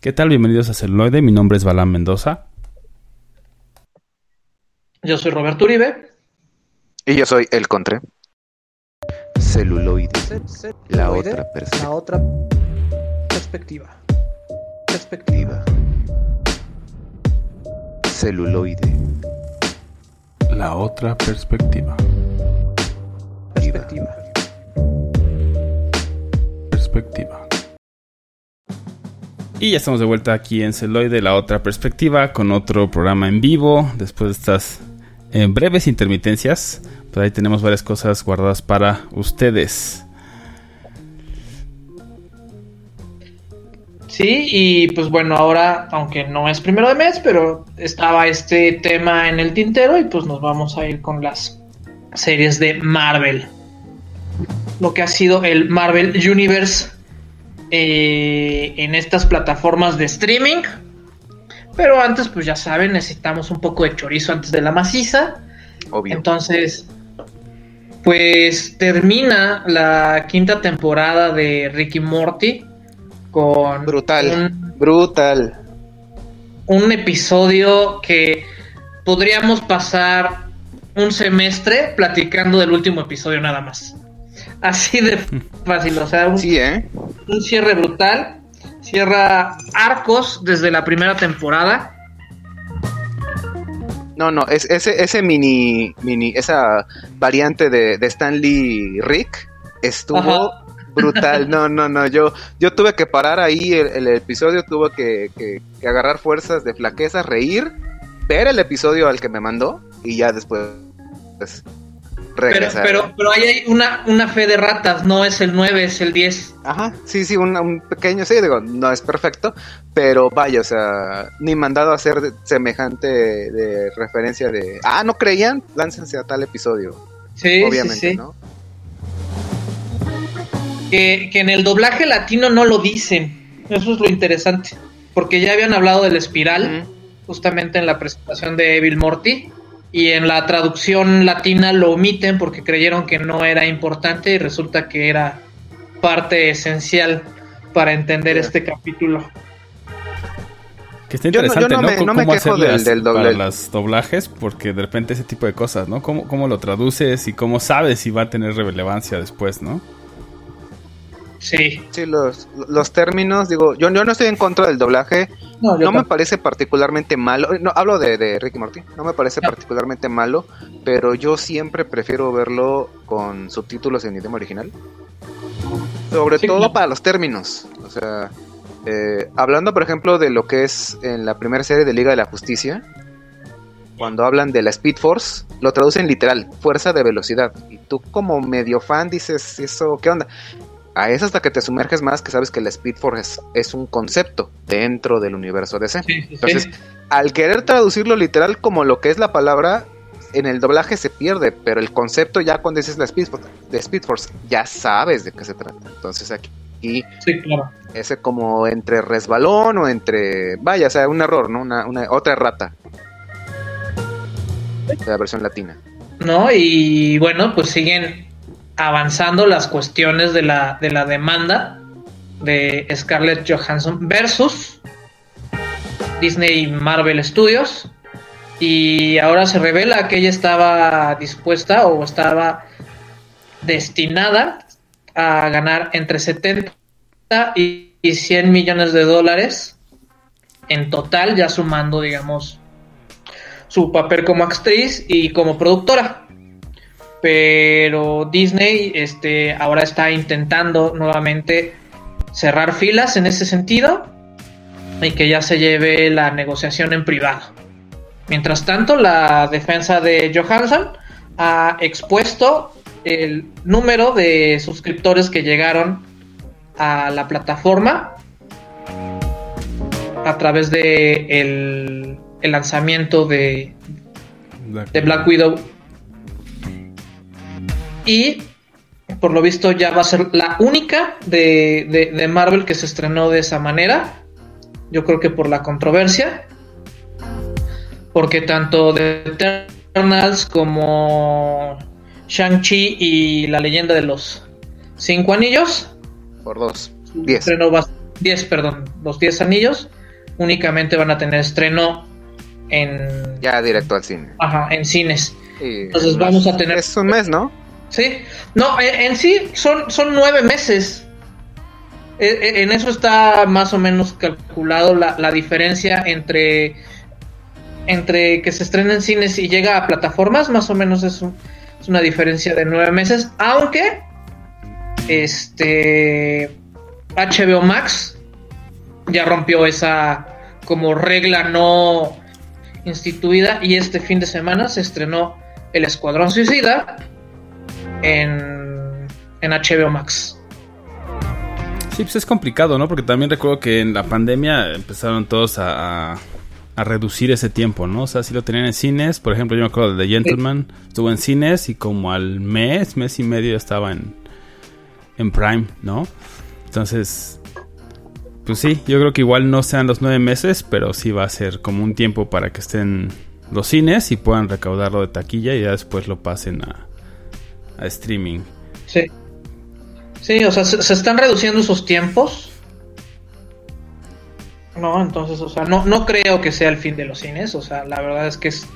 ¿Qué tal? Bienvenidos a Celuloide. Mi nombre es Balán Mendoza. Yo soy Roberto Uribe. Y yo soy El Contre. Celuloide. La otra perspectiva. La otra perspectiva. Perspectiva. Celuloide. La otra perspectiva. Perspectiva. Perspectiva. Y ya estamos de vuelta aquí en Celoide, la otra perspectiva, con otro programa en vivo, después de estas eh, breves intermitencias. Pues ahí tenemos varias cosas guardadas para ustedes. Sí, y pues bueno, ahora, aunque no es primero de mes, pero estaba este tema en el tintero y pues nos vamos a ir con las series de Marvel. Lo que ha sido el Marvel Universe eh, en estas plataformas de streaming. Pero antes, pues ya saben, necesitamos un poco de chorizo antes de la maciza. Obvio. Entonces, pues termina la quinta temporada de Ricky Morty con Brutal. un, Brutal. un episodio que podríamos pasar un semestre platicando del último episodio nada más. Así de fácil, o sea, un, Sí, ¿eh? un cierre brutal. Cierra arcos desde la primera temporada. No, no, es, ese, ese mini, mini, esa variante de, de Stanley Rick estuvo Ajá. brutal. No, no, no, yo, yo tuve que parar ahí el, el episodio, tuve que, que- que agarrar fuerzas de flaqueza, reír, ver el episodio al que me mandó y ya después pues, regresar. pero, pero ahí hay una, una fe de ratas, no es el 9, es el 10. Ajá, sí, sí, un, un pequeño, sí, digo, no es perfecto, pero vaya, o sea, ni mandado a hacer de- semejante de referencia de, ah, no creían, láncense a tal episodio, Sí, obviamente, sí, sí. ¿no? Que, que en el doblaje latino no lo dicen. Eso es lo interesante. Porque ya habían hablado del espiral, Ujú. justamente en la presentación de Evil Morty. Y en la traducción latina lo omiten porque creyeron que no era importante y resulta que era parte esencial para entender Sí. este capítulo. Que está Yo no- yo interesante, no ¿no? me- cómo quejo del doble- para los doblajes, porque de repente ese tipo de cosas, ¿no? ¿Cómo, cómo lo traduces y cómo sabes si va a tener relevancia después, ¿no? Sí. Sí, los, los términos, digo, yo, yo no estoy en contra del doblaje, No, me parece particularmente malo, no, hablo de, de Ricky Morty, no me parece No. particularmente malo, pero yo siempre prefiero verlo con subtítulos en idioma original. Sobre Sí, todo para los términos, o sea, eh, hablando por ejemplo de lo que es en la primera serie de Liga de la Justicia, cuando hablan de la Speed Force, lo traducen literal, fuerza de velocidad, y tú como medio fan dices, eso, ¿qué onda? A eso hasta que te sumerges más que sabes que la Speed Force es, es un concepto dentro del universo DC. Sí, sí, sí. Entonces, al querer traducirlo literal como lo que es la palabra, en el doblaje se pierde, pero el concepto ya cuando dices la Speed Force, de Speed Force ya sabes de qué se trata. Entonces aquí Sí, claro. ese como entre resbalón o entre, vaya, o sea, un error, ¿no? Una, una otra errata de la versión latina. ¿no? Y bueno, pues siguen avanzando las cuestiones de la, de la demanda de Scarlett Johansson versus Disney Marvel Studios. Y ahora se revela que ella estaba dispuesta o estaba destinada a ganar entre 70 y y 100 millones de dólares en total, ya sumando, digamos, su papel como actriz y como productora. Pero Disney este, ahora está intentando nuevamente cerrar filas en ese sentido y que ya se lleve la negociación en privado. Mientras tanto, la defensa de Johansson ha expuesto el número de suscriptores que llegaron a la plataforma a través de el, lanzamiento de Black Widow. Y por lo visto ya va a ser la única de, de, de, Marvel que se estrenó de esa manera. Yo creo que por la controversia. Porque tanto de Eternals como Shang-Chi y la leyenda de los cinco anillos. Por dos. Diez. Estreno va, 10, perdón, los 10 anillos únicamente van a tener estreno en... Ya directo al cine. Ajá, en cines. Y Entonces vamos a tener... Es un mes, ¿no? Sí, no, en, en sí son, son nueve meses. E- e- En eso está más o menos calculado la, la diferencia entre, entre que se estrena en cines y llega a plataformas, más o menos es, un- es una diferencia de nueve meses, aunque este HBO Max ya rompió esa como regla no instituida y este fin de semana se estrenó El Escuadrón Suicida en, en HBO Max. Sí, pues es complicado, ¿no? Porque también recuerdo que en la pandemia empezaron todos a, a- reducir ese tiempo, ¿no? O sea, si lo tenían en cines, por ejemplo, yo me acuerdo de The Gentleman, estuvo en cines y como al mes, mes y medio estaba en, en Prime, ¿no? Entonces, pues sí, yo creo que igual no sean los nueve meses, pero sí va a ser como un tiempo para que estén los cines y puedan recaudarlo de taquilla y ya después lo pasen a, a streaming. Sí. Sí, o sea, se, están reduciendo esos tiempos. No, entonces, o sea, no, no creo que sea el fin de los cines. O sea, la verdad es que es,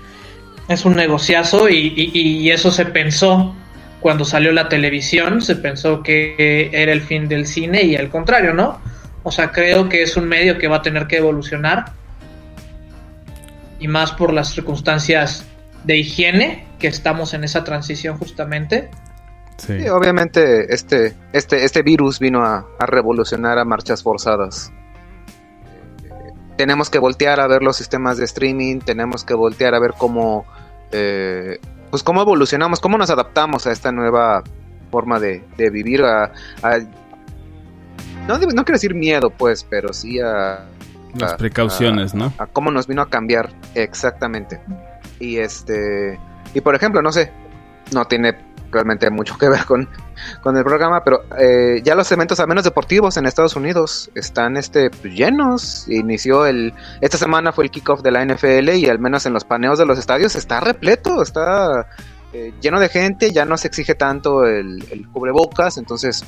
es un negociazo y- y eso se pensó cuando salió la televisión. Se pensó que era el fin del cine y al contrario, ¿no? O sea, creo que es un medio que va a tener que evolucionar. Y más por las circunstancias de higiene que estamos en esa transición justamente. Sí. Sí, obviamente este, este, este virus vino a, a revolucionar a marchas forzadas. Tenemos que voltear a ver los sistemas de streaming, tenemos que voltear a ver cómo, eh, pues cómo evolucionamos, cómo nos adaptamos a esta nueva forma de, de vivir, a, a- no, no quiero decir miedo, pues, pero sí a, Las a- precauciones, a- ¿no? a cómo nos vino a cambiar exactamente. Y este y por ejemplo, no sé, no tiene realmente mucho que ver con, con el programa, pero eh, ya los eventos al menos deportivos en Estados Unidos están este pues, llenos. Inició el esta semana fue el kickoff de la NFL y al menos en los paneos de los estadios está repleto, está eh, lleno de gente, ya no se exige tanto el, el cubrebocas, entonces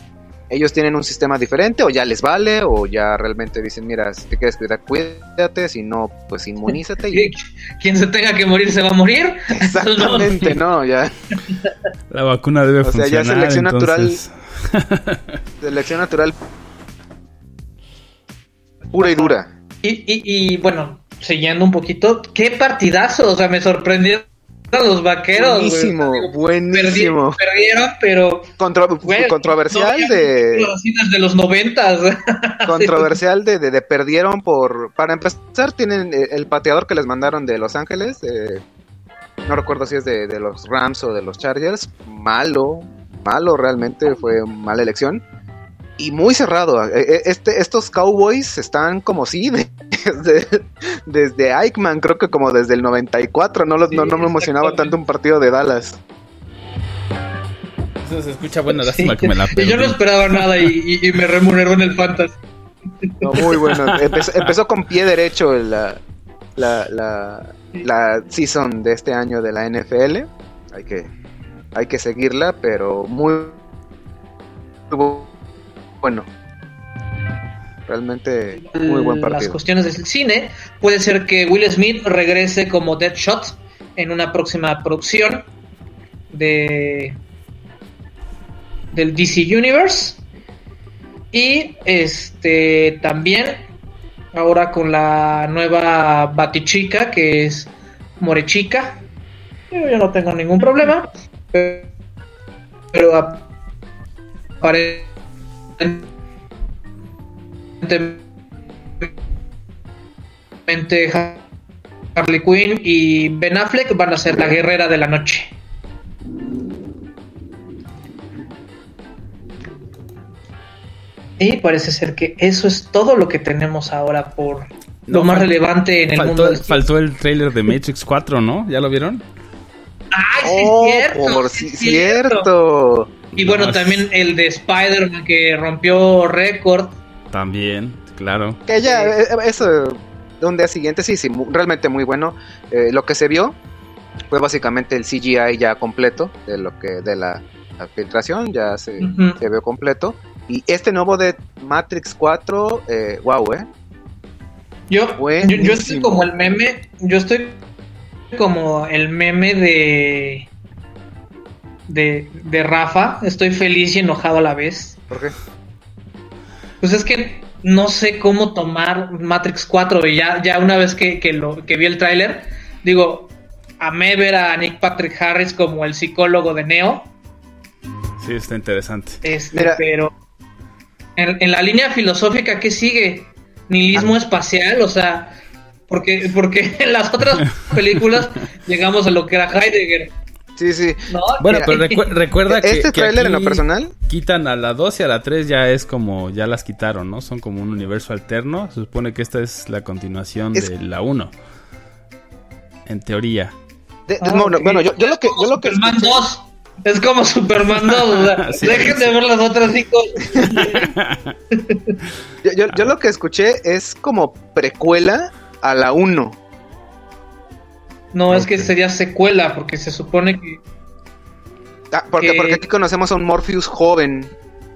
ellos tienen un sistema diferente o ya les vale o ya realmente dicen, mira, si te quieres cuidar, cuídate, si no, pues inmunízate y Quien se tenga que morir se va a morir. exactamente, no, ya La vacuna debe O sea, ya funcionar. selección natural. selección natural pura y dura. Y, y, y, bueno, siguiendo un poquito, qué partidazo, o sea, me sorprendieron los vaqueros. Buenísimo, buenísimo. perdi- perdieron, pero Contro- controversial no, de así desde los noventas. controversial de, de, de perdieron por para empezar tienen eh, el pateador que les mandaron de Los Ángeles eh, no recuerdo si es de, de los Rams o de los Chargers malo malo realmente fue mala elección y muy cerrado Eh, eh, este estos Cowboys están como si de- desde, desde Eichmann creo que como desde el 94 no, los- no, no me emocionaba tanto un partido de Dallas Eso se escucha bueno, lástima que me la y yo no esperaba nada y, y- y me remuneró en el fantasy. No, muy bueno. Empezó, empezó con pie derecho la, la, la, la season de este año de la NFL. Hay que, hay que seguirla, pero muy bueno. Realmente muy buen Las partido. cuestiones del cine, puede ser que Will Smith regrese como Deadshot en una próxima producción de del DC Universe y este también ahora con la nueva Batichica que es Morechica yo, yo no tengo ningún problema pero, pero aparentemente Harley Quinn y Ben Affleck van a ser la guerrera de la noche Y parece ser que eso es todo lo que tenemos ahora por lo más relevante en el mundo Faltó, del cine. faltó el trailer de Matrix 4, ¿no? ¿Ya lo vieron? ¡Ay, sí, Oh, es cierto! por sí si- es cierto! cierto. Y bueno, No, también el de Spider-Man que rompió récord. También, claro. Que ya, eh, eso de un día siguiente, sí, sí, realmente muy bueno. Eh, lo que se vio fue básicamente el CGI ya completo de lo que de la, la filtración, ya se, se vio completo. Y este nuevo de Matrix 4, eh, wow, ¿eh? Yo, yo, yo estoy como el meme, yo estoy como el meme de, de de Rafa, estoy feliz y enojado a la vez. ¿Por qué? Pues es que no sé cómo tomar Matrix 4 y ya, ya una vez que, que, lo, que vi el tráiler, digo, amé ver a Nick Patrick Harris como el psicólogo de Neo. Sí, está interesante. Este, pero en, en, la línea filosófica, ¿qué sigue? Nihilismo ah. espacial, o sea, porque, porque en las otras películas llegamos a lo que era Heidegger. Sí, sí. bueno, pero recuerda que. Este tráiler en lo personal. Quitan a la 2 y a la 3 ya es como. Ya las quitaron, ¿no? Son como un universo alterno. Se supone que esta es la continuación de la 1. En teoría. Ah, bueno, yo, lo que. Yo lo que Superman 2. Es como Superman 2. O sea, dejen de ver las otras 5. yo, yo lo que escuché es como precuela a la 1. No, es que sería secuela, porque se supone que. Ah, porque, porque aquí conocemos a un Morpheus joven.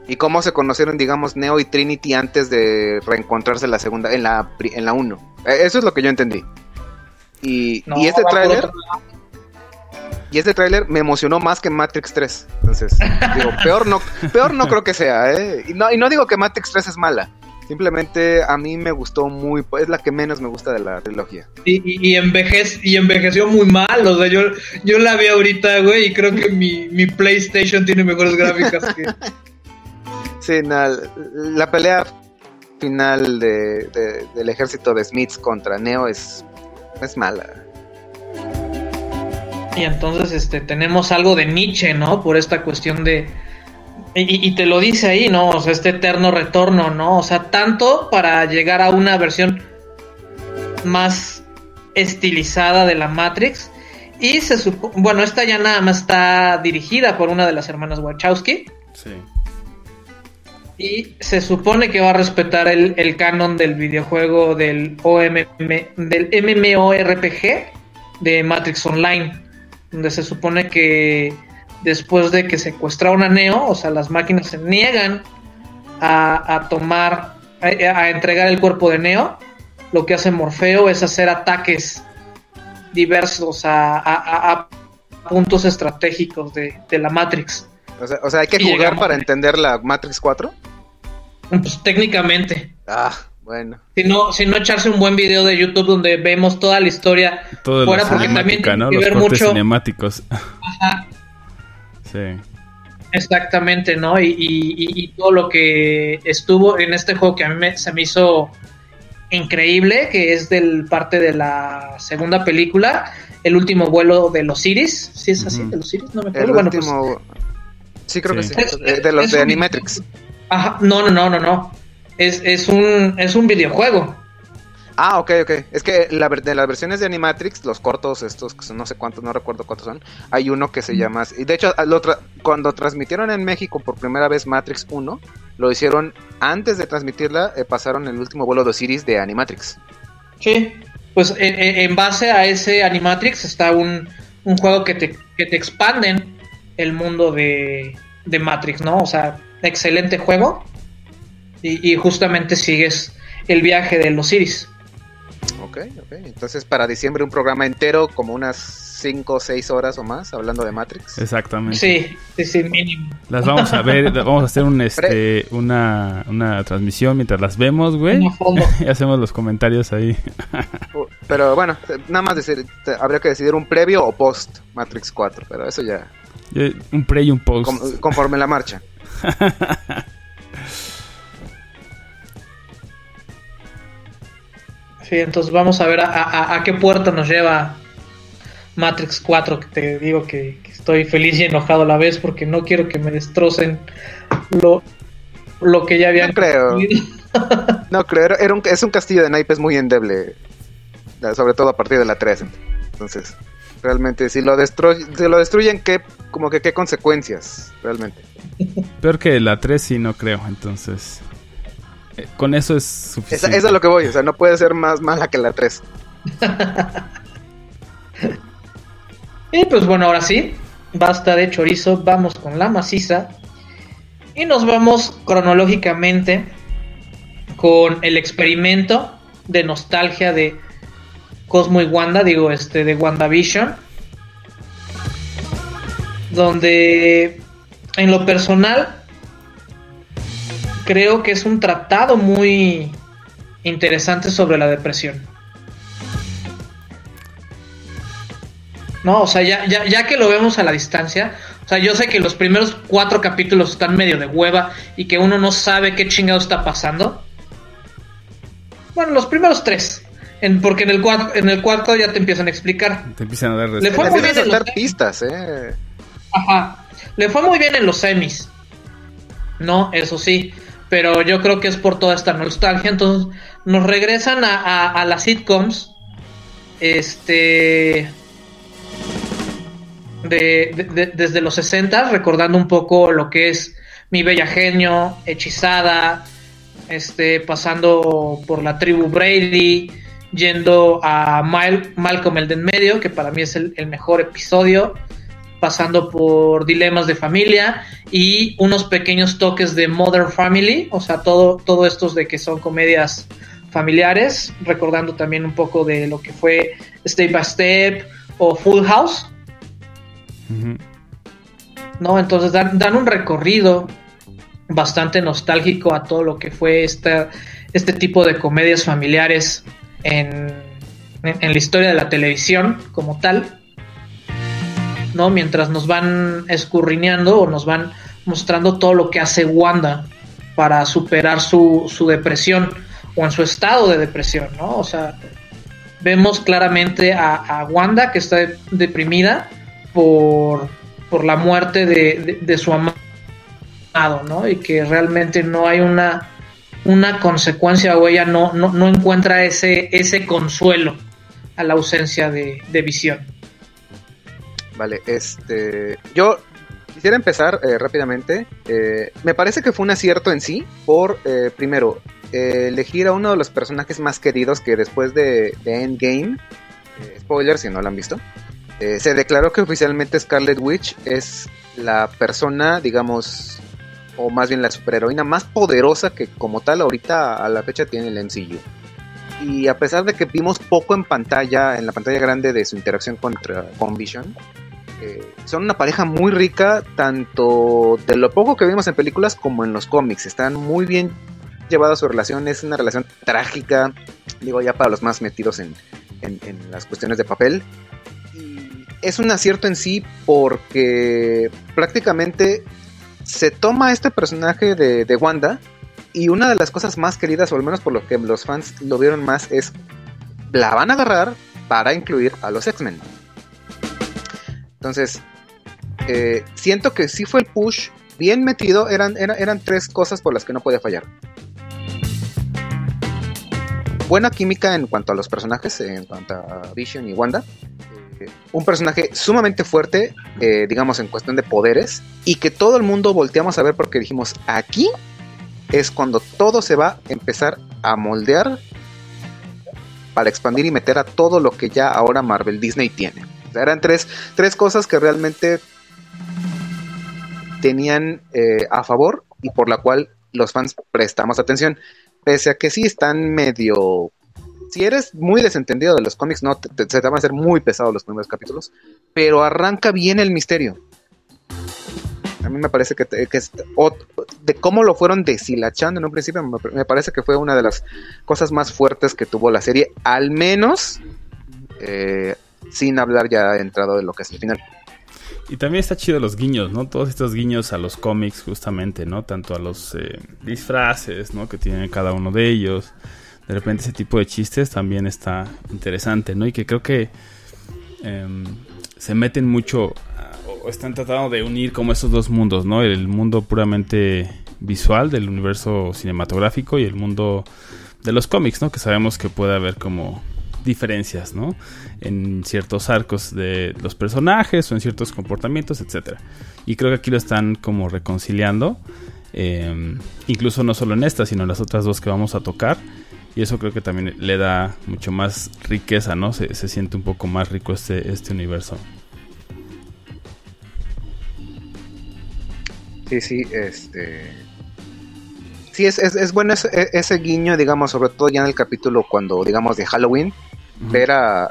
Y cómo se conocieron, digamos, Neo y Trinity antes de reencontrarse en la segunda, en la, en la 1. E, eso es lo que yo entendí. Y, y este tráiler. Y este tráiler me emocionó más que Matrix 3. Entonces, digo, peor no, peor no creo que sea, ¿eh? Y no, y no digo que Matrix 3 es mala. Simplemente a mí me gustó muy, es la que menos me gusta de la trilogía. Y, y, y envejeció muy mal, o sea, yo, yo la vi ahorita, güey, y creo que mi, mi PlayStation tiene mejores gráficas que... Sí, la pelea final de, del ejército de Smiths contra Neo es, es mala. Y entonces este tenemos algo de Nietzsche, ¿no? Por esta cuestión de, y, te lo dice ahí, ¿no? O sea, este eterno retorno, ¿no? O sea, tanto para llegar a una versión más estilizada de la Matrix. Y se supone, bueno, esta ya nada más está dirigida por una de las hermanas Wachowski. Sí. Y se supone que va a respetar el, el canon del videojuego del OMM, del MMORPG de Matrix Online. Donde se supone que después de que secuestraron a Neo, o sea, las máquinas se niegan a, tomar, a, entregar el cuerpo de Neo, lo que hace Morfeo es hacer ataques diversos a, puntos estratégicos de, la Matrix. O sea, hay que jugar para entender la Matrix 4. Pues técnicamente. Ah, bueno. Si no, si no echarse un buen video de YouTube donde vemos toda la historia fuera, porque también tiene que ver mucho. cinemáticos. Ajá. Sí. Exactamente, ¿no? Y, todo lo que estuvo en este juego que a mí se me hizo increíble, que es del parte de la segunda película, el último vuelo de los Iris, ¿sí es así? ¿De los Iris? No me acuerdo. bueno, pues sí, creo que sí. de los de Animatrix. Ajá, no, no, no, no, no. Es, es, un, es un videojuego. Ah, ok, ok. Es que la, de las versiones de Animatrix, los cortos estos, que son no sé cuántos, no recuerdo cuántos son, hay uno que se llama... Y de hecho, cuando transmitieron en México por primera vez Matrix 1, lo hicieron antes de transmitirla, eh, pasaron el último vuelo de Osiris de Animatrix. Sí, pues en base a ese Animatrix está un, un juego que te, que te expanden el mundo de, de Matrix, ¿no? O sea, excelente juego. Y, y justamente sigues el viaje de los Osiris. Ok, ok. Entonces para diciembre un programa entero, como unas 5 o 6 horas o más, hablando de Matrix. Exactamente. Sí, sí, sí, mínimo. Las vamos a ver, vamos a hacer un, este, una, una transmisión mientras las vemos, güey. y hacemos los comentarios ahí. Uh, pero bueno, nada más decir, habría que decidir un previo o post Matrix 4, pero eso ya... Un pre y un post. conforme la marcha. Sí, entonces vamos a ver a, qué puerta nos lleva Matrix 4, que te digo que, estoy feliz y enojado a la vez porque no quiero que me destrocen lo, lo que ya habían... No creo. no creo, era un, es un castillo de naipes muy endeble, sobre todo a partir de la 3. Entonces, realmente, si lo, si lo destruyen, ¿qué, como que qué consecuencias, realmente? Peor que la 3 sí, no creo, entonces con eso es suficiente. Esa, es a lo que voy, o sea, no puede ser más mala que la 3. y pues bueno, ahora sí, basta de chorizo, vamos con la maciza. Y nos vamos cronológicamente con el experimento de nostalgia de Cosmo y Wanda, digo, este, de WandaVision. Donde, en lo personal, creo que es un tratado muy interesante sobre la depresión. No, o sea, ya, ya, ya que lo vemos a la distancia, o sea, yo sé que los primeros cuatro capítulos están medio de hueva y que uno no sabe qué chingado está pasando. Bueno, los primeros tres. En, porque en el, cuarto, en el cuarto ya te empiezan a explicar. Te empiezan a dar Le fue muy bien en los pistas, eh. Ajá. Le fue muy bien en los semis. No, eso sí. Pero yo creo que es por toda esta nostalgia. Entonces, nos regresan a, las sitcoms. Este. De, de- de- desde los 60, recordando un poco lo que es Mi Bella Genio, Hechizada, este, pasando por la tribu Brady, yendo a Mal- Malcolm el de en medio, que para mí es el mejor episodio, pasando por Dilemas de Familia y unos pequeños toques de Modern Family, o sea, todo, todo estos de que son comedias familiares, recordando también un poco de lo que fue Step by Step o Full House. ¿no? Entonces dan, dan un recorrido bastante nostálgico a todo lo que fue esta, este tipo de comedias familiares en, en- en la historia de la televisión como tal, ¿no? Mientras nos van escurriñando o nos van mostrando todo lo que hace Wanda para superar su, su depresión o en su estado de depresión, ¿no? O sea, vemos claramente a, a Wanda que está deprimida por, por la muerte de, de- de su amado, ¿no? Y que realmente no hay una, una consecuencia o ella no, no, no encuentra ese, ese consuelo a la ausencia de, de visión. Vale, este. Yo quisiera empezar eh, rápidamente. Eh, me parece que fue un acierto en sí, por eh, primero, elegir a uno de los personajes más queridos que después de, Endgame, spoiler si no lo han visto, se declaró que oficialmente Scarlet Witch es la persona, digamos, o más bien la superheroína más poderosa que como tal ahorita a la fecha tiene el MCU. Y a pesar de que vimos poco en pantalla, en la pantalla grande de su interacción contra, con Vision, son una pareja muy rica, tanto de lo poco que vimos en películas como en los cómics. Están muy bien llevadas su relación, es una relación trágica, digo ya para los más metidos en, en- en las cuestiones de papel. Y es un acierto en sí porque prácticamente se toma este personaje de, de Wanda y una de las cosas más queridas, o al menos por lo que los fans lo vieron más, es la van a agarrar para incluir a los X-Men. Entonces, eh, siento que sí fue el push bien metido. Eran, tres cosas por las que no podía fallar. Buena química en cuanto a los personajes, en cuanto a Vision y Wanda. Eh, un personaje sumamente fuerte, eh, digamos, en cuestión de poderes. Y que todo el mundo volteamos a ver porque dijimos, aquí es cuando todo se va a empezar a moldear para expandir y meter a todo lo que ya ahora Marvel Disney tiene. Eran tres, tres cosas que realmente tenían eh, a favor y por la cual los fans prestamos atención. Pese a que sí están medio... Si eres muy desentendido de los cómics, no te- te- se te van a hacer muy pesados los primeros capítulos, pero arranca bien el misterio. A mí me parece que, que de cómo lo fueron deshilachando en un principio, me, me parece que fue una de las cosas más fuertes que tuvo la serie, al menos eh, sin hablar ya entrado de lo que es el final. Y también está chido los guiños, ¿no? Todos estos guiños a los cómics, justamente, ¿no? Tanto a los eh, disfraces, ¿no? Que tienen cada uno de ellos. De repente ese tipo de chistes también está interesante, ¿no? Y que creo que em, se meten mucho o están tratando de unir como esos dos mundos, ¿no? El mundo puramente visual del universo cinematográfico y el mundo de los cómics, ¿no? Que sabemos que puede haber como diferencias, ¿no? En ciertos arcos de los personajes o en ciertos comportamientos, etcétera. Y creo que aquí lo están como reconciliando, eh, incluso no solo en esta, sino en las otras dos que vamos a tocar. Y eso creo que también le da mucho más riqueza, ¿no? Se, siente un poco más rico este, este universo. Sí, sí, este. Sí, es, es, bueno ese, ese, guiño, digamos, sobre todo ya en el capítulo cuando, digamos, de Halloween, ver a,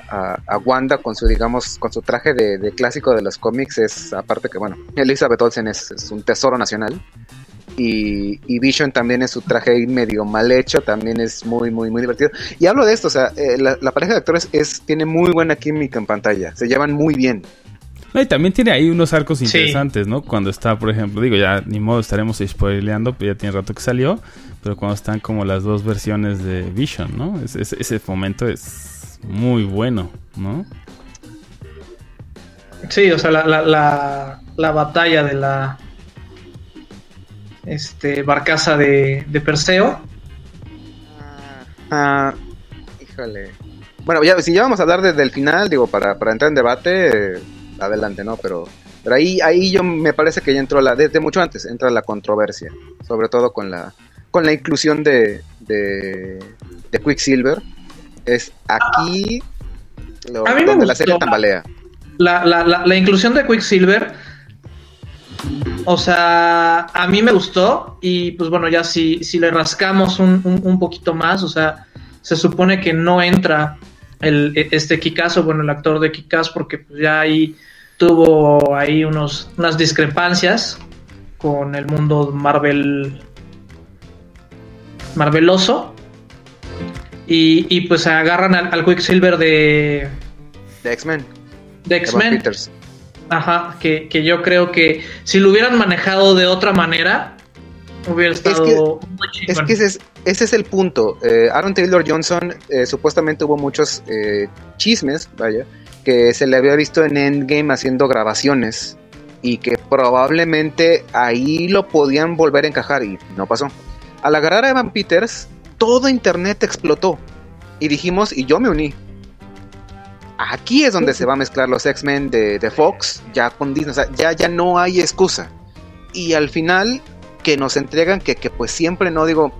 a, Wanda con su, digamos, con su traje de, de, clásico de los cómics es, aparte que, bueno, Elizabeth Olsen es, es un tesoro nacional. Y, y, Vision también es su traje medio mal hecho, también es muy, muy, muy divertido. Y hablo de esto, o sea, eh, la, la, pareja de actores es, tiene muy buena química en pantalla, se llevan muy bien. No, y también tiene ahí unos arcos interesantes, ¿no? Cuando está, por ejemplo, digo, ya ni modo estaremos spoileando, pero ya tiene rato que salió, pero cuando están como las dos versiones de Vision, ¿no? Ese, ese momento es muy bueno, ¿no? Sí, o sea, la, la, la, batalla de la este barcaza de, de Perseo. Ah, híjole. Bueno, ya, si ya vamos a hablar desde el final, digo, para, para entrar en debate, adelante, ¿no? Pero, pero ahí, ahí yo me parece que ya entró la, desde mucho antes, entra la controversia, sobre todo con la, con la inclusión de, de, de Quicksilver. Es aquí lo, a mí donde la serie tambalea. La, la, la, inclusión de Quicksilver, o sea, a mí me gustó y pues bueno, ya si, si le rascamos un, un, poquito más, o sea, se supone que no entra el, este Kikazo, bueno, el actor de Kikas, porque pues ya ahí tuvo ahí unos, unas discrepancias con el mundo Marvel Marveloso. Y, y pues agarran al, Quicksilver de. De X-Men. De X-Men. Ajá, que, que, yo creo que si lo hubieran manejado de otra manera, hubiera estado es que, ese, es, el punto. Eh, Aaron Taylor Johnson, eh, supuestamente hubo muchos eh, chismes, vaya, que se le había visto en Endgame haciendo grabaciones y que probablemente ahí lo podían volver a encajar y no pasó. Al agarrar a Evan Peters, todo internet explotó y dijimos, y yo me uní. Aquí es donde se va a mezclar los X-Men de, de, Fox, ya con Disney, o sea, ya, ya no hay excusa. Y al final que nos entregan que, que pues siempre no digo,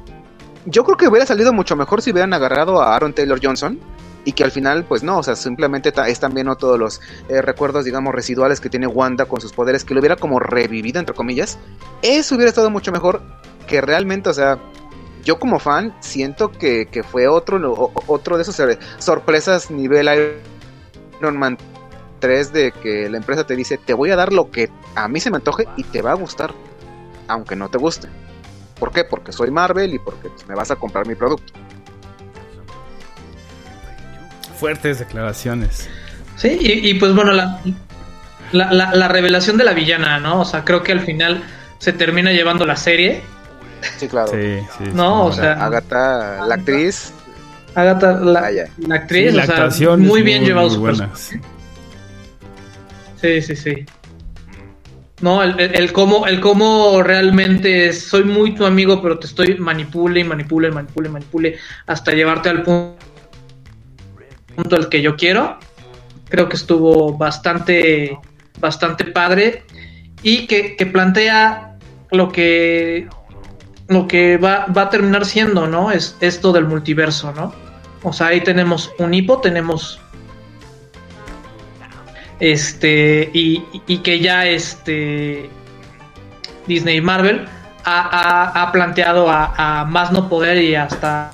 yo creo que hubiera salido mucho mejor si hubieran agarrado a Aaron Taylor Johnson y que al final pues no, o sea, simplemente es también no todos los eh, recuerdos digamos residuales que tiene Wanda con sus poderes que lo hubiera como revivido entre comillas, eso hubiera estado mucho mejor que realmente, o sea, yo como fan siento que, que fue otro, otro de esos eh, sorpresas nivel Iron Man 3 de que la empresa te dice, te voy a dar lo que a mí se me antoje y te va a gustar aunque no te guste. ¿Por qué? Porque soy Marvel y porque pues, me vas a comprar mi producto. Fuertes declaraciones. Sí, y, pues bueno, la, la, revelación de la villana, ¿no? O sea, creo que al final se termina llevando la serie. Sí, claro. Sí, sí, no, o sea. Agatha, la actriz. Agatha, la, la actriz, la o sea, muy bien llevado su Sí, sí, sí. No, el, el, cómo, el cómo realmente soy muy tu amigo, pero te estoy manipule y manipule, manipule, manipule, hasta llevarte al punto, al que yo quiero. Creo que estuvo bastante, bastante padre y que, que plantea lo que, lo que va, va a terminar siendo, ¿no? Es esto del multiverso, ¿no? O sea, ahí tenemos un hipo, tenemos este, y, que ya este Disney Marvel ha, planteado a, más no poder y hasta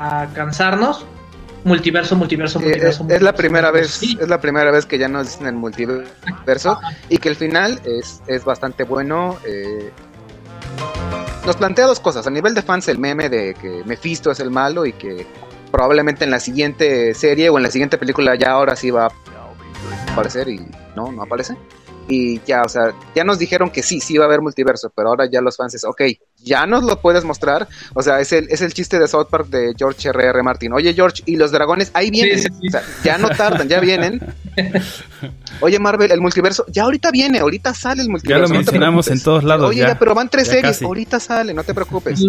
a cansarnos. Multiverso, multiverso, multiverso. es, la primera vez, es la primera vez que ya nos dicen el multiverso y que el final es, es bastante bueno. Eh, nos plantea dos cosas. A nivel de fans, el meme de que Mephisto es el malo y que probablemente en la siguiente serie o en la siguiente película ya ahora sí va aparecer y no, no aparece. Y ya, o sea, ya nos dijeron que sí, sí va a haber multiverso, pero ahora ya los fans es, ok, ya nos lo puedes mostrar. O sea, es el, es el chiste de South Park de George R.R. Martin. Oye, George, y los dragones, ahí vienen. O sea, ya no tardan, ya vienen. Oye, Marvel, el multiverso, ya ahorita viene, ahorita sale el multiverso. Ya lo mencionamos en todos lados. Oye, ya, pero van tres series, ahorita sale, no te preocupes.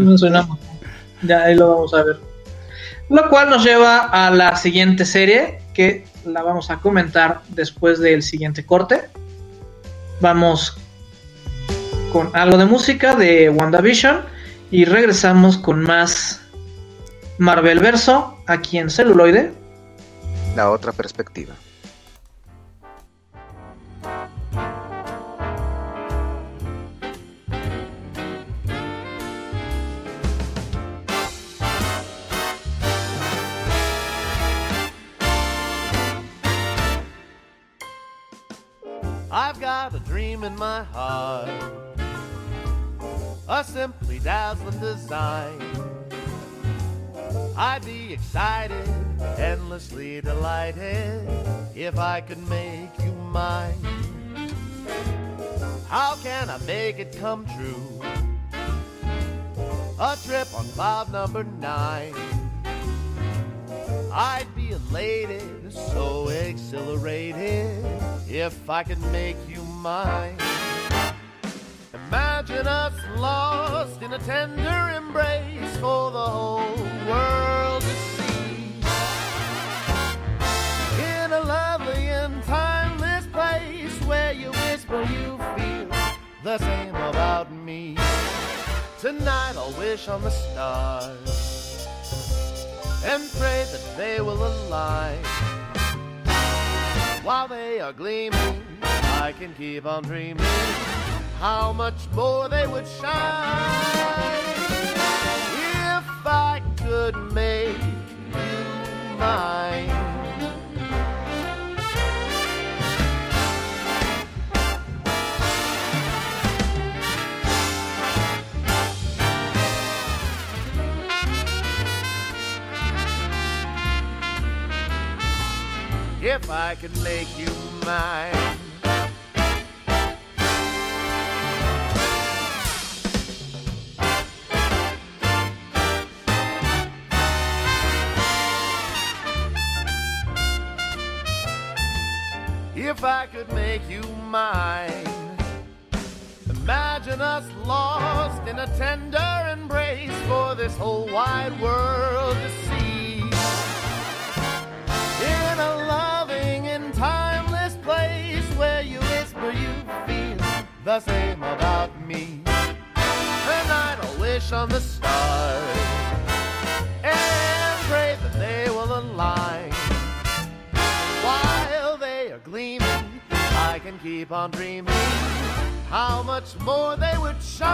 Ya ahí lo vamos a ver. Lo cual nos lleva a la siguiente serie, que la vamos a comentar después del siguiente corte. Vamos con algo de música de WandaVision y regresamos con más Marvel Verso aquí en celuloide. La otra perspectiva. I've got a dream in my heart, a simply dazzling design. I'd be excited, endlessly delighted, if I could make you mine. How can I make it come true? A trip on cloud number nine. I'd be elated, so exhilarated, if I could make you mine. Imagine us lost in a tender embrace for the whole world to see. In a lovely and timeless place where you whisper you feel the same about me. Tonight I'll wish on the stars and pray that they will align. While they are gleaming, I can keep on dreaming how much more they would shine if I could make you mine. If I could make you mine. if I could make you mine. Imagine us lost in a tender embrace for this whole wide world to see. A loving and timeless place where you whisper you feel the same about me. Tonight I'll wish on the stars and pray that they will align while they are gleaming. I can keep on dreaming how much more they would shine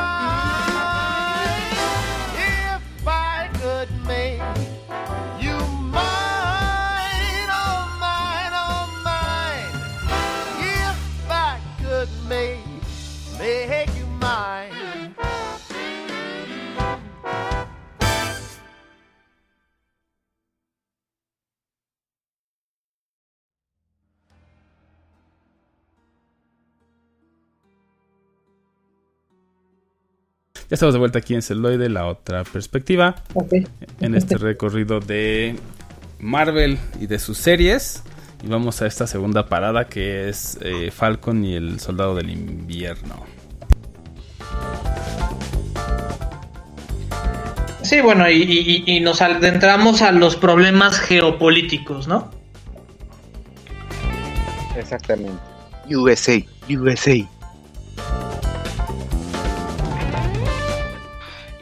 if I could make you Ya estamos de vuelta aquí en Celoide, la otra perspectiva. Ok. En este recorrido de Marvel y de sus series. Y vamos a esta segunda parada que es eh, Falcon y el Soldado del Invierno. Sí, bueno, y, y- y nos adentramos a los problemas geopolíticos, ¿no? Exactamente. USA, USA.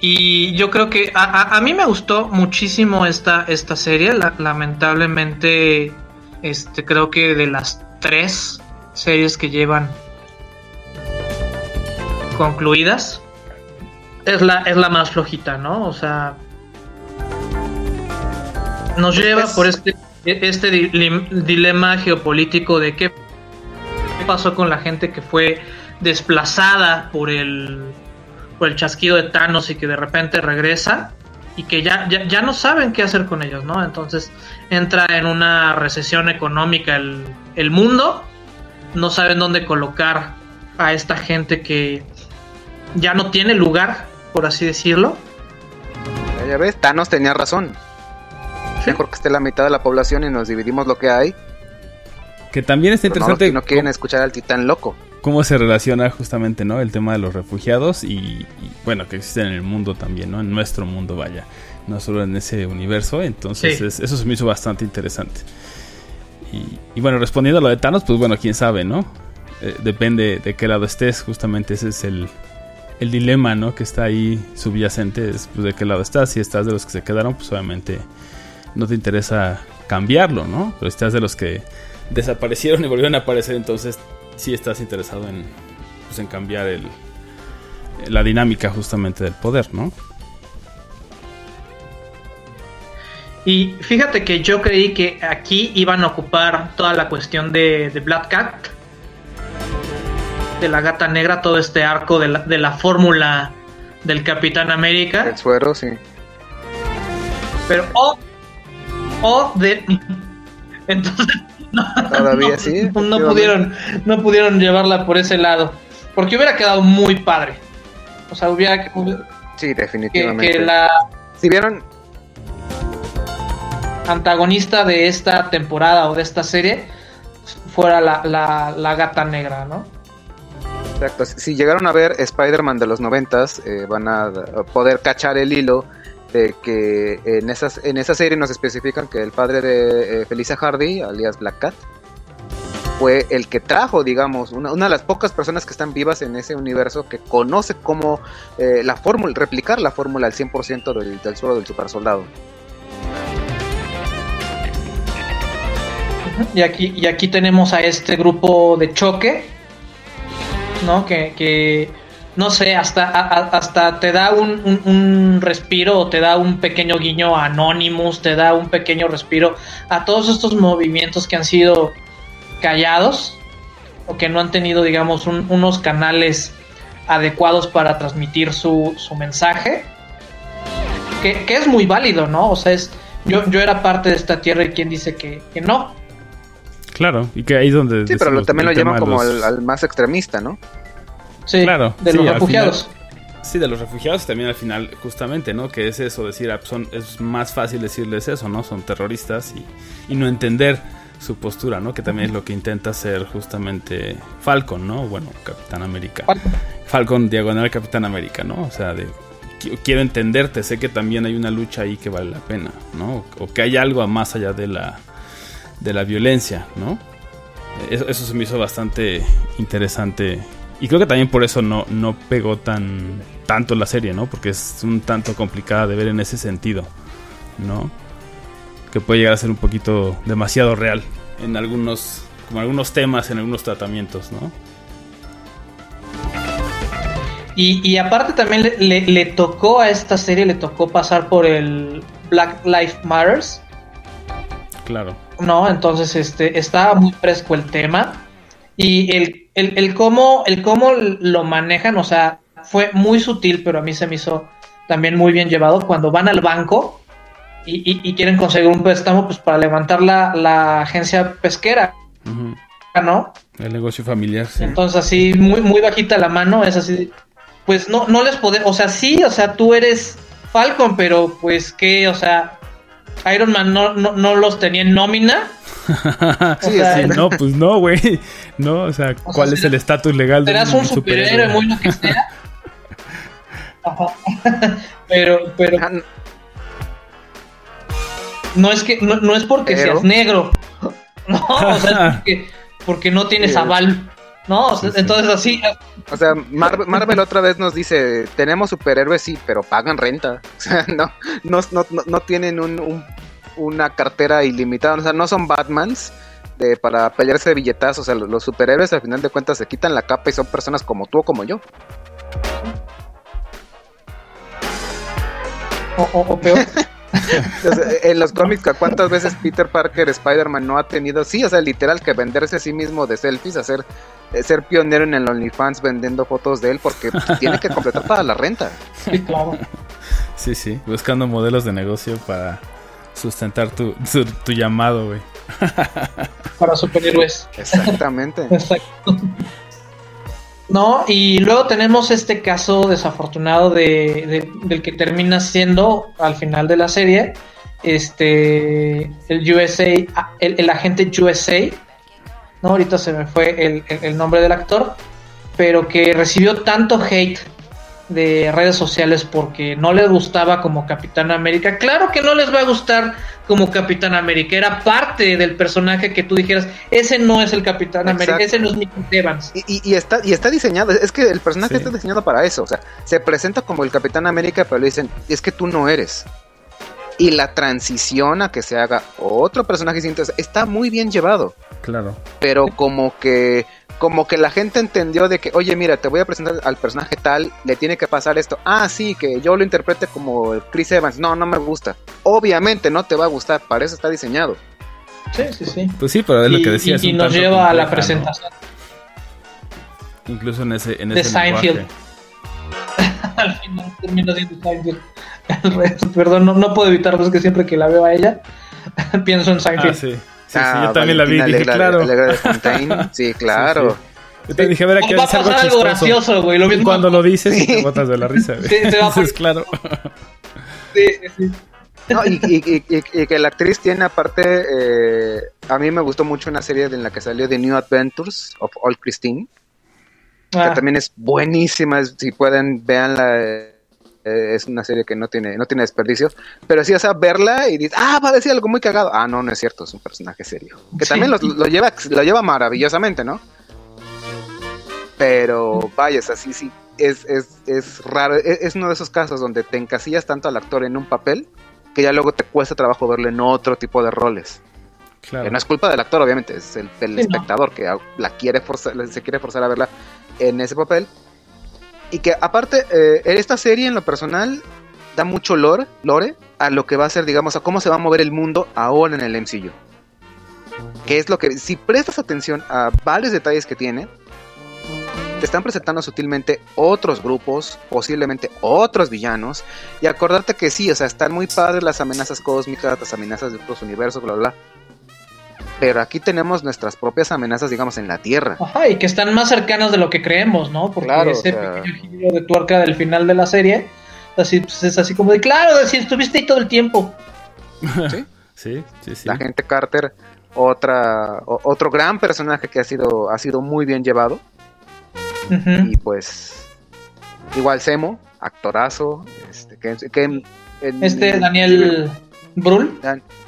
Y yo creo que a, a- a mí me gustó muchísimo esta, esta serie. La- lamentablemente, este, creo que de las tres series que llevan concluidas, es la, es la más flojita, ¿no? O sea, nos lleva por este, este di- dilema geopolítico de qué pasó con la gente que fue desplazada por el por el chasquido de Thanos y que de repente regresa y que ya, ya, ya no saben qué hacer con ellos, ¿no? Entonces entra en una recesión económica el, el mundo, no saben dónde colocar a esta gente que ya no tiene lugar, por así decirlo. Ya, ves, Thanos tenía razón. Mejor que esté la mitad de la población y nos dividimos lo que hay. Que también está Pero no, interesante no quieren escuchar al titán loco. Cómo se relaciona justamente, ¿no? El tema de los refugiados y, y, bueno, que existen en el mundo también, ¿no? En nuestro mundo, vaya. No solo en ese universo. Entonces, Sí. es- eso se me hizo bastante interesante. Y, y bueno, respondiendo a lo de Thanos, pues bueno, quién sabe, ¿no? Eh, depende de qué lado estés. Justamente ese es el, el dilema, ¿no? Que está ahí subyacente. Es pues, de qué lado estás. Si estás de los que se quedaron, pues obviamente no te interesa cambiarlo, ¿no? Pero si estás de los que desaparecieron y volvieron a aparecer, entonces sí estás interesado en, pues, en cambiar el, la dinámica justamente del poder, ¿no? Y fíjate que yo creí que aquí iban a ocupar toda la cuestión de, de Black Cat. de la gata negra, todo este arco de la, de la fórmula del Capitán América. El suero, sí. Pero, o, o de. Entonces, Todavía no, sí, No, pudieron, no pudieron llevarla por ese lado. Porque hubiera quedado muy padre. O sea, hubiera. Sí, definitivamente. que la Si vieron, antagonista de esta temporada o de esta serie fuera la, la, la gata negra, ¿no? exacto, si llegaron a ver Spider-Man de los noventas, eh, van a poder cachar el hilo de que en, esas, en esa serie nos especifican que el padre de eh, Felicia Hardy, alias Black Cat, fue el que trajo, digamos, una, una de las pocas personas que están vivas en ese universo que conoce cómo eh, la fórmula, replicar la fórmula al 100% del, del suelo del super soldado. Y aquí, y aquí tenemos a este grupo de choque, ¿no? Que, que no sé, hasta, a- hasta te da un, un- un respiro o te da un pequeño guiño a Anonymous, te da un pequeño respiro a todos estos movimientos que han sido callados o que no han tenido, digamos, un- unos canales adecuados para transmitir su, su mensaje. Que, que es muy válido, ¿no? O sea, es, yo, yo era parte de esta tierra y quien dice que, que no. Claro, y que ahí es donde... Sí, pero lo- también lo llaman como los- al, al más extremista, ¿no? Sí, Claro, de sí, los refugiados. Sí, de los refugiados también al final, justamente, ¿no? Que es eso, decir, ah, son, es más fácil decirles eso, ¿no? Son terroristas y, y no entender su postura, ¿no? Que también es lo que intenta hacer justamente Falcon, ¿no? Bueno, Capitán América. Falcon. Falcon diagonal Capitán América, ¿no? O sea, de qui- quiero entenderte, sé que también hay una lucha ahí que vale la pena, ¿no? O que hay algo más allá de la de la violencia, ¿no? Eso, eso se me hizo bastante interesante y creo que también por eso no, no pegó tan tanto la serie, ¿no? Porque es un tanto complicada de ver en ese sentido, ¿no? Que puede llegar a ser un poquito demasiado real en algunos como algunos temas, en algunos tratamientos, ¿no? Y, y aparte también le, le- le tocó a esta serie, le tocó pasar por el Black Lives Matters, Claro. ¿no? Entonces este, estaba muy fresco el tema. Y el, el, el cómo, el cómo lo manejan, o sea, fue muy sutil, pero a mí se me hizo también muy bien llevado cuando van al banco y, y- y quieren conseguir un préstamo pues para levantar la, la agencia pesquera. ¿no? El negocio familiar, sí. Entonces así, muy, muy bajita la mano, es así. Pues no, no les podemos, o sea, sí, o sea, tú eres Falcon, pero pues que, o sea, Iron Man no, no, no los tenía en nómina. Sí, sea, sí. no, pues no, güey. No, o sea, O ¿cuál sea, es el estatus legal de Serás un superhéroe, muy lo que sea. Pero, pero Ah, no es que, no, no es porque Pero- seas negro. No, o sea, es porque, porque no tienes aval. No, Sí, entonces así, O sea, Marvel, Marvel otra vez nos dice, tenemos superhéroes, sí, pero pagan renta. O sea, no, no, no, no- no tienen un, un- una cartera ilimitada. O sea, no son Batmans de, para pelearse billetazos. O sea, los, los superhéroes al final de cuentas se quitan la capa y son personas como tú o como yo. o, o- o peor. En los cómics, ¿cuántas veces Peter Parker, Spider-Man no ha tenido? Sí, o sea, literal que venderse a sí mismo de selfies, hacer eh, ser pionero en el OnlyFans vendiendo fotos de él porque tiene que completar para la renta. Sí, claro. Sí, sí, buscando modelos de negocio para sustentar tu, tu, tu llamado, güey. Para superhéroes. Exactamente. Exacto. No, y luego tenemos este caso desafortunado de, de- del que termina siendo al final de la serie este el USA, el, el agente USA, no ahorita se me fue el, el- el nombre del actor, pero que recibió tanto hate de redes sociales porque no les gustaba como Capitán América. Claro que no les va a gustar como Capitán América, era parte del personaje que tú dijeras, ese no es el Capitán América, ese no es Mickey Evans. Y, y- y está, y está diseñado, es que el personaje Sí. está diseñado para eso, o sea, se presenta como el Capitán América, pero le dicen, es que tú no eres. Y la transición a que se haga otro personaje distinto está muy bien llevado, Claro. pero como que como que la gente entendió de que, oye, mira, te voy a presentar al personaje tal, le tiene que pasar esto. Ah, sí, que yo lo interprete como Chris Evans. No, no me gusta. Obviamente no te va a gustar, para eso está diseñado. Sí, sí, sí. Pues sí, pero es lo que decía. y- y nos lleva a la presentación. Incluso en ese, en de ese Seinfeld. lenguaje. Al final termina siendo Seinfeld. El resto, Perdón, no, no puedo evitarlo, es que siempre que la veo a ella, pienso en Ah, Seinfeld. sí. Sí, sí, Ah, yo también la vi. Valentina Dije, Alegra- claro. Alegra de Fontaine. Sí, claro. Sí, Yo te dije, a ver, aquí Va a algo pasar algo chistoso. gracioso, güey. Lo Y mismo. cuando lo dices, te botas de la risa. güey. Sí, te va a Entonces, claro. Sí, sí, sí. No, y, y- y- y- y que la actriz tiene aparte, eh, a mí me gustó mucho una serie en la que salió The New Adventures of All Christine, Ah, que también es buenísima, si pueden, véanla, eh, es una serie que no tiene, no tiene desperdicio, pero sí, o sea, verla y dices, ah, va a decir algo muy cagado, ah, no, no es cierto, es un personaje serio, que Sí. también lo, lo lleva, lo lleva maravillosamente, ¿no? Pero vaya, es así, sí, es, es, es raro, es, es uno de esos casos donde te encasillas tanto al actor en un papel que ya luego te cuesta trabajo verlo en otro tipo de roles. Claro. Que no es culpa del actor, obviamente, es el, el Sí, no. espectador que la quiere forzar, se quiere forzar a verla en ese papel. Y que aparte, eh, esta serie en lo personal da mucho lore, lore a lo que va a ser, digamos, a cómo se va a mover el mundo ahora en el MCU. Que es lo que, si prestas atención a varios detalles que tiene, te están presentando sutilmente otros grupos, posiblemente otros villanos, y acordarte que sí, o sea, están muy padres las amenazas cósmicas, las amenazas de otros universos, bla, bla, bla. Pero aquí tenemos nuestras propias amenazas, digamos, en la Tierra. Ajá, y que están más cercanas de lo que creemos, ¿no? Porque Claro, ese o sea- pequeño giro de tuerca del final de la serie, así, pues, es así como de, claro, si estuviste ahí todo el tiempo. ¿sí? Sí, sí, sí. La gente Carter, otra, o- otro gran personaje que ha sido, ha sido muy bien llevado. Y pues, igual Semo, actorazo. Este, que, que en- en- Este Daniel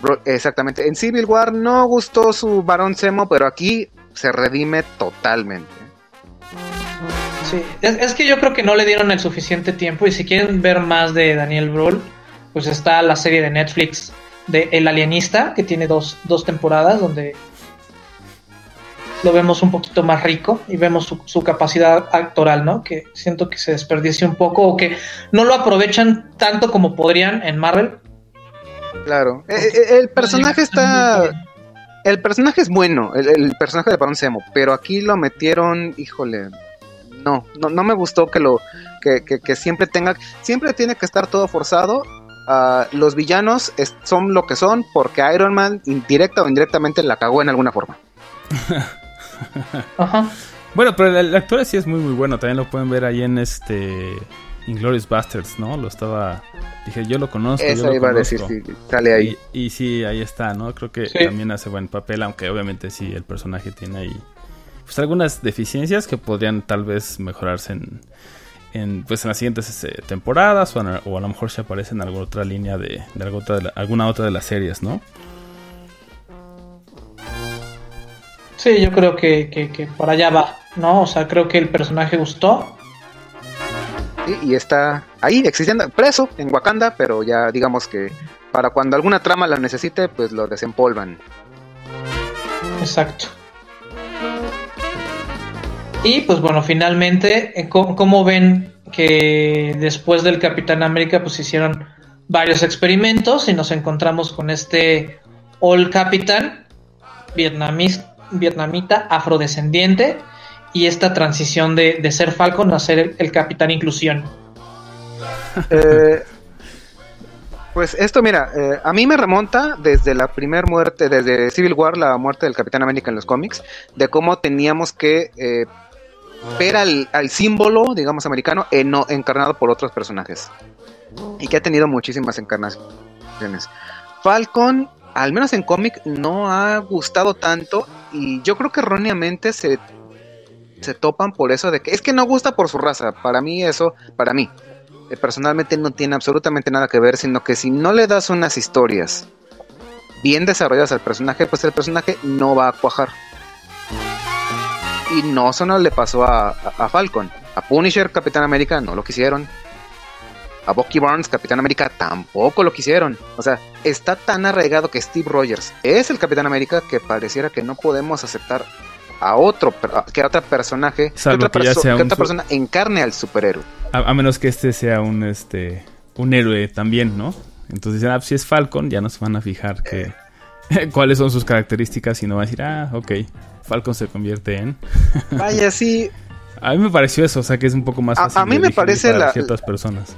Bro- Exactamente. En Civil War no gustó su varón Semo, pero aquí se redime totalmente. sí, es, es que yo creo que no le dieron el suficiente tiempo y si quieren ver más de Daniel Brühl, pues está la serie de Netflix de El Alienista, que tiene dos, dos temporadas donde lo vemos un poquito más rico y vemos su, su capacidad actoral, ¿no? Que siento que se desperdicia un poco o que no lo aprovechan tanto como podrían en Marvel. Claro. Eh, eh, el personaje está. El personaje es bueno, el, el personaje de Barón Semo, pero aquí lo metieron, híjole, no, no, no me gustó que lo, que, que- que siempre tenga, siempre tiene que estar todo forzado. Ah, los villanos es- son lo que son porque Iron Man, indirecta o indirectamente, la cagó en alguna forma. Ajá. Bueno, pero el, el actor sí es muy, muy bueno. También lo pueden ver ahí en este. Inglorious Bastards, ¿no? Lo estaba. Dije, yo lo conozco. yo Eso lo iba a decir, sí, sale ahí. Y, y sí, ahí está, ¿no? Creo que Sí. también hace buen papel, aunque obviamente sí, el personaje tiene ahí pues algunas deficiencias que podrían tal vez mejorarse en, en, pues, en las siguientes este, temporadas o, en- o a lo mejor se aparece en alguna otra línea de, de alguna, otra de la- alguna otra de las series, ¿no? Sí, yo creo que, que, que por allá va, ¿no? O sea, creo que el personaje gustó. Y está ahí existiendo, preso en Wakanda, pero ya digamos que para cuando alguna trama la necesite, pues lo desempolvan. Exacto. Y pues bueno, finalmente, eh, ¿cómo, ven que después del Capitán América pues hicieron varios experimentos y nos encontramos con este All Capitán vietnamita afrodescendiente y esta transición de, de ser Falcon a ser el, Capitán Inclusión? Eh, pues esto, mira, eh, a mí me remonta desde la primer muerte, desde Civil War, la muerte del Capitán América en los cómics, de cómo teníamos que eh, ver al, al símbolo, digamos, americano, en- encarnado por otros personajes. Y que ha tenido muchísimas encarnaciones. Falcon, al menos en cómic, no ha gustado tanto y yo creo que erróneamente se, se topan por eso de que es que no gusta por su raza. Para mí eso, para mí, eh, personalmente no tiene absolutamente nada que ver, sino que si no le das unas historias bien desarrolladas al personaje, pues el personaje no va a cuajar. Y no solo le pasó a, a- a Falcon. A Punisher, Capitán América, no lo quisieron. A Bucky Barnes, Capitán América, tampoco lo quisieron. O sea, está tan arraigado que Steve Rogers es el Capitán América que pareciera que no podemos aceptar a otro, que a otro personaje, que Salvo otra, que perso- sea que otra su- persona encarne al superhéroe. A, a menos que este sea un este un héroe también, ¿no? Entonces ah, pues, si es Falcon, ya no se van a fijar que cuáles son sus características y no van a decir, ah, ok, Falcon se convierte en... Vaya, sí. A mí me pareció eso, o sea que es un poco más A- fácil a mí me parece para la- ciertas personas.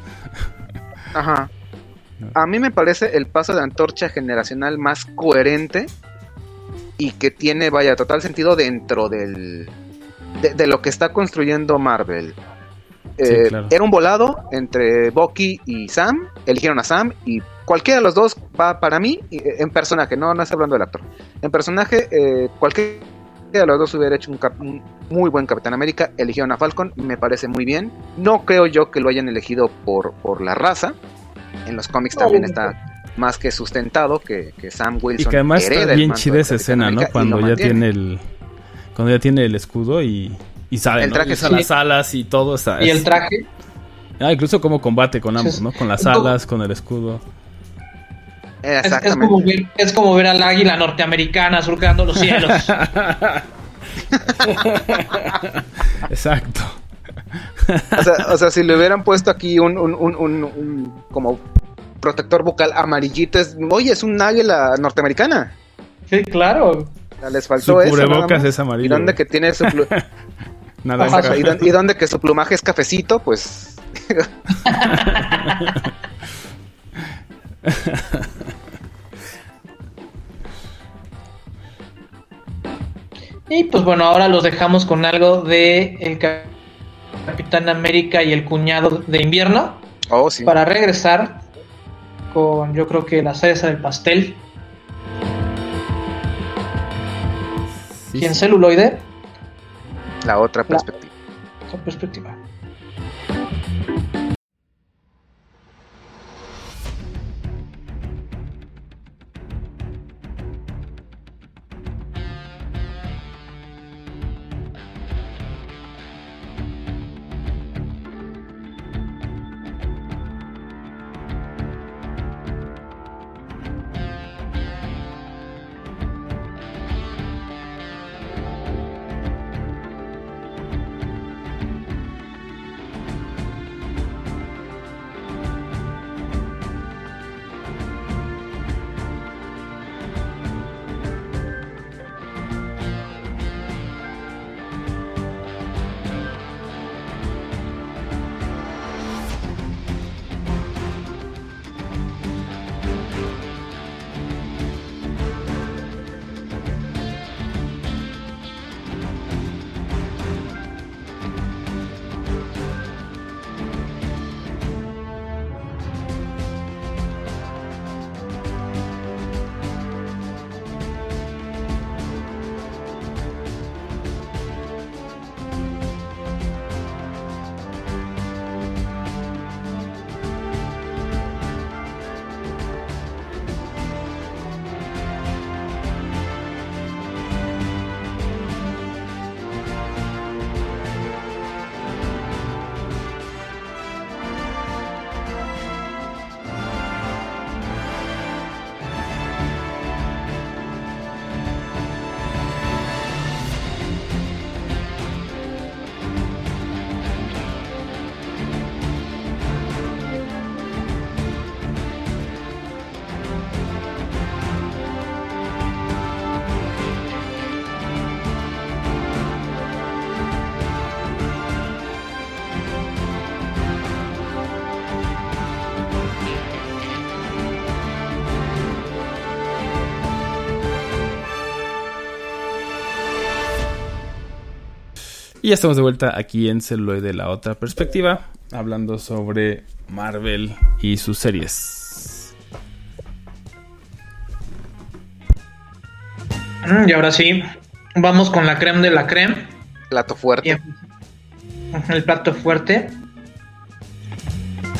Ajá. A mí me parece el paso de antorcha generacional más coherente y que tiene, vaya, total sentido dentro del de, de lo que está construyendo Marvel. Sí, Eh, claro. Era un volado entre Bucky y Sam, eligieron a Sam y cualquiera de los dos va para mí eh, en personaje, no, no estoy hablando del actor. En personaje, eh, cualquiera de los dos hubiera hecho un, cap- un muy buen Capitán América, eligieron a Falcon, me parece muy bien. No creo yo que lo hayan elegido por, por la raza. En los cómics también está más que sustentado que, que Sam Wilson. Y que además está bien chida esa escena, ¿no? Cuando ya tiene el cuando ya tiene el escudo y y sale, El ¿no? traje, Y usa sí. las alas y todo está Y el traje. Ah, incluso como combate con ambos, ¿no? Con las alas, con el escudo. Es, como ver, es como ver al águila norteamericana surcando los cielos. Exacto. O sea, o sea, si le hubieran puesto aquí un, un, un, un- un como protector bucal amarillito, es, oye, es un águila norteamericana. sí, claro. Les Su faltó eso. nada cubrebocas más. es amarillo. Y donde que tiene su Nada Ajá, y, don- y donde que su plumaje es cafecito, pues Y pues bueno, ahora los dejamos con algo de el Cap- Capitán América y el cuñado de invierno oh sí. para regresar con yo creo que la cereza del pastel Sí, y en sí. celuloide La otra perspectiva. con perspectiva. Y ya estamos de vuelta aquí en Celuloide de la otra perspectiva, hablando sobre Marvel y sus series. Mm, Y ahora sí, vamos con la creme de la creme. Plato fuerte. Y el plato fuerte.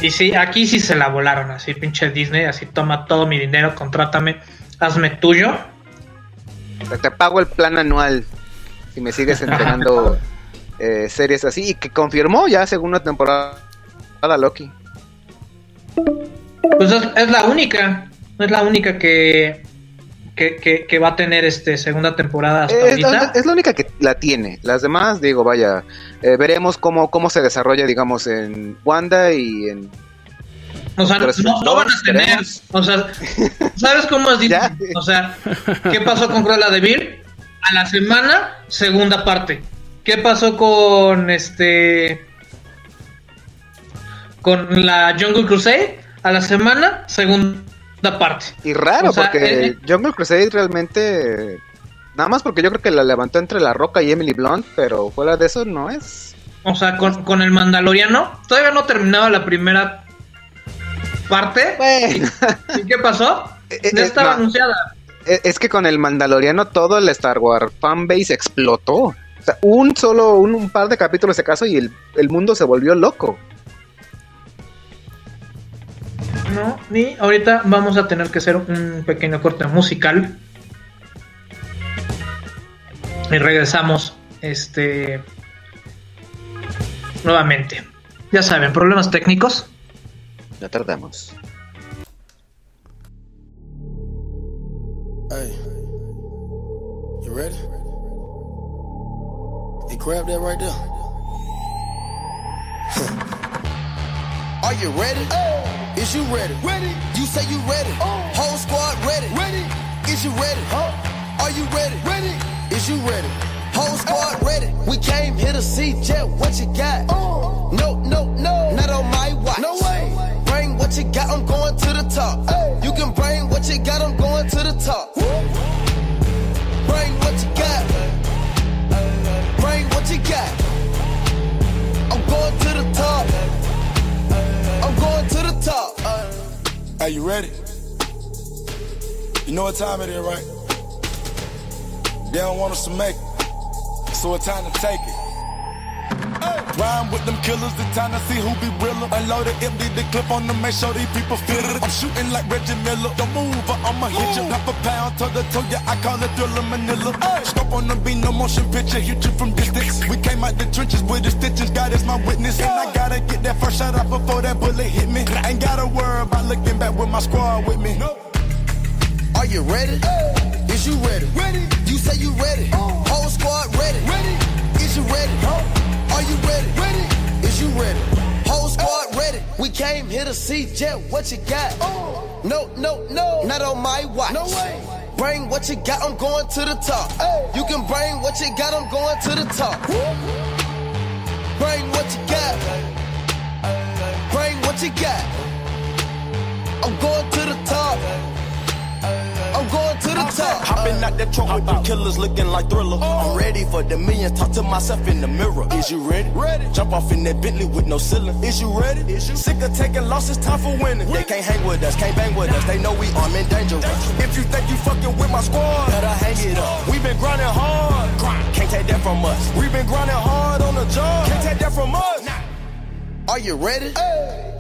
Y sí, aquí sí se la volaron así, pinche Disney, así toma todo mi dinero, contrátame, hazme tuyo. Te- Te pago el plan anual si me sigues entregando eh, series así. Y que confirmó ya segunda temporada Loki. Pues es, es la única, es la única que, que, que, que va a tener este segunda temporada hasta Es la, ahorita. es la única que la tiene. Las demás, digo, vaya, eh, veremos cómo, cómo se desarrolla, digamos, en Wanda y en... O sea, no, no van a tener. O sea, ¿sabes cómo es Disney? Ya. O sea, ¿qué pasó con Cruella de Vil? A la semana, segunda parte. ¿Qué pasó con este con la Jungle Crusade? A la semana, segunda parte. Y raro, O sea, porque eh, Jungle Crusade realmente. Nada más porque yo creo que la levantó entre La Roca y Emily Blunt, pero fuera de eso no es. O sea, con, con el Mandaloriano, todavía no terminaba la primera parte. Bueno, ¿Y qué pasó? Eh, eh, Ya estaba no. anunciada. es que con el Mandaloriano todo el Star Wars fanbase explotó. Sea, un solo, un, un par de capítulos de caso y el, el mundo se volvió loco. No, ni ahorita vamos a tener que hacer un pequeño corte musical. Y regresamos este nuevamente. Ya saben, problemas técnicos. Ya tardamos. Hey, you ready? Hey, grab that right there. Are you ready? Oh. Is you ready? Ready. You say you ready. Oh. Whole squad ready. Ready. Is you ready? Are you ready? Ready. Is you ready? Whole oh. squad ready. We came here to see Jet. What you got? Oh. No, no, no. Not on my watch. No way. Bring what you got. I'm going to the top. You can bring what you got. I'm going to the top. Bring what you got. Got. I'm going to the top. I'm going to the top. Are you ready? You know what time it is, right? They don't want us to make it, so it's time to take it. Rhyme with them killers, the time to see who be realer. Unload it, empty the clip on them, make sure these people feel it. I'm shooting like Reggie Miller. Don't move or I'ma hit you. Half a pound, toe to toe, yeah, I call it thriller Manila. Scope on the beat, no motion picture, hit you from distance. We came out the trenches with the stitches, God is my witness. And I gotta get that first shot out before that bullet hit me. Ain't gotta worry about looking back with my squad with me. Nope. Are you ready? Is you ready? Ready. You say you ready. Came here to see Jet. What you got? No, no, no. Not on my watch. No way. Bring what you got. I'm going to the top. You can bring what you got. I'm going to the top. Bring what you got. Bring what you got. I'm going the top. Hopping out that truck with them killers looking like thriller. I'm oh. ready for the millions. Talk to myself in the mirror. Is you ready? Ready. Jump off in that Bentley with no ceiling. Is you ready? Is you sick of taking losses? Time for winning. They can't hang with us, can't bang with us. They know we armed and dangerous. If you think you fucking with my squad, better hang it up. We've been grinding hard. Grind. Can't take that from us. We've been grinding hard on the job. Can't take that from us. Are you ready?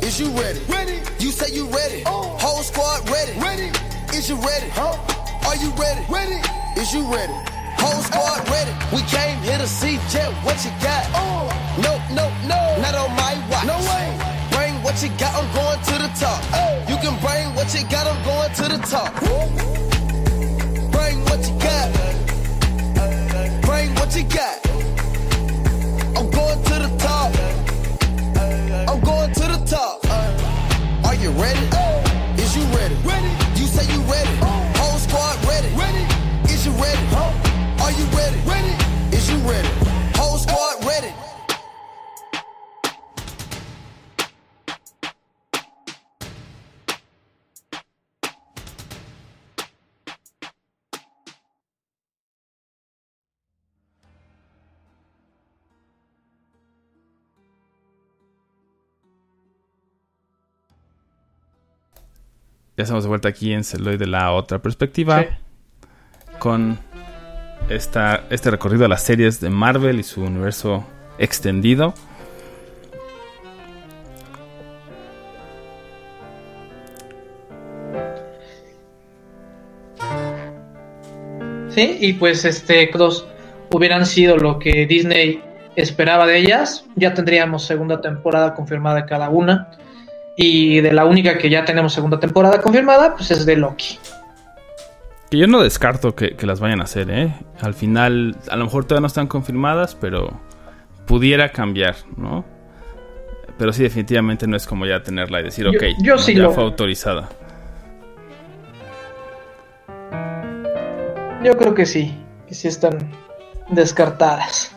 Is you ready? Ready. You say you ready. Oh. Whole squad ready. Ready. Is you ready? Are you ready? Ready. Is you ready? Whole squad ready. We came here to see Jet. What you got? Oh. No, no, no. Not on my watch. No way. Bring what you got. I'm going to the top. Uh. You can bring what you got. I'm going to the top. Bring what you got. Bring what you got. I'm going to the top. I'm going to the top. Uh. Are you ready? You ready? Whole squad ready. Ya estamos de vuelta aquí en Celoy de la otra perspectiva. Sí. Con esta, este recorrido a las series de Marvel y su universo extendido. Sí, y pues este dos hubieran sido lo que Disney esperaba de ellas, ya tendríamos segunda temporada confirmada cada una. Y de la única que ya tenemos segunda temporada confirmada, pues es de Loki. Que yo no descarto que, que las vayan a hacer, ¿eh? Al final, a lo mejor todavía no están confirmadas, pero pudiera cambiar, ¿no? Pero sí, definitivamente no es como ya tenerla y decir, Yo- ok, yo no, sí ya lo- fue autorizada. Yo creo que sí, que sí están descartadas.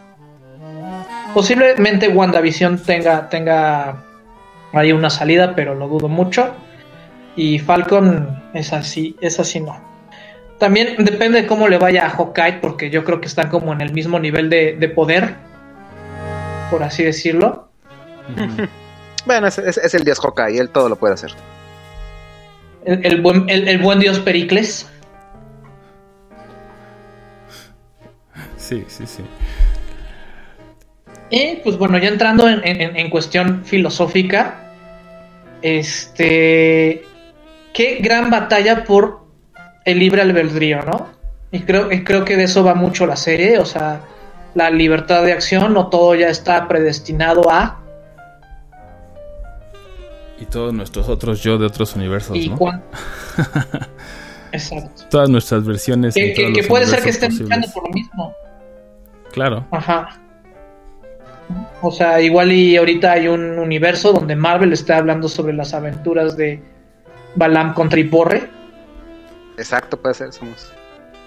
Posiblemente WandaVision tenga, tenga ahí una salida, pero lo dudo mucho. Y Falcon es así, es así no. También depende de cómo le vaya a Hawkeye, porque yo creo que están como en el mismo nivel de, de poder, por así decirlo. Bueno, es, es- es el dios Hawkeye, él todo lo puede hacer. El, el buen, el, el buen dios Pericles. Sí, sí, sí. Y pues bueno, ya entrando en, en- en cuestión filosófica, este, qué gran batalla por el libre albedrío, ¿no? Y creo, y creo que de eso va mucho la serie, o sea, la libertad de acción, no todo ya está predestinado a, Y todos nuestros otros yo de otros universos, y ¿no? Exacto. Todas nuestras versiones. Que, en que- todos que los puede ser que estén luchando por lo mismo. Claro. Ajá. O sea, igual y ahorita hay un universo donde Marvel está hablando sobre las aventuras de Balam contra Iporre. Exacto, puede ser, somos.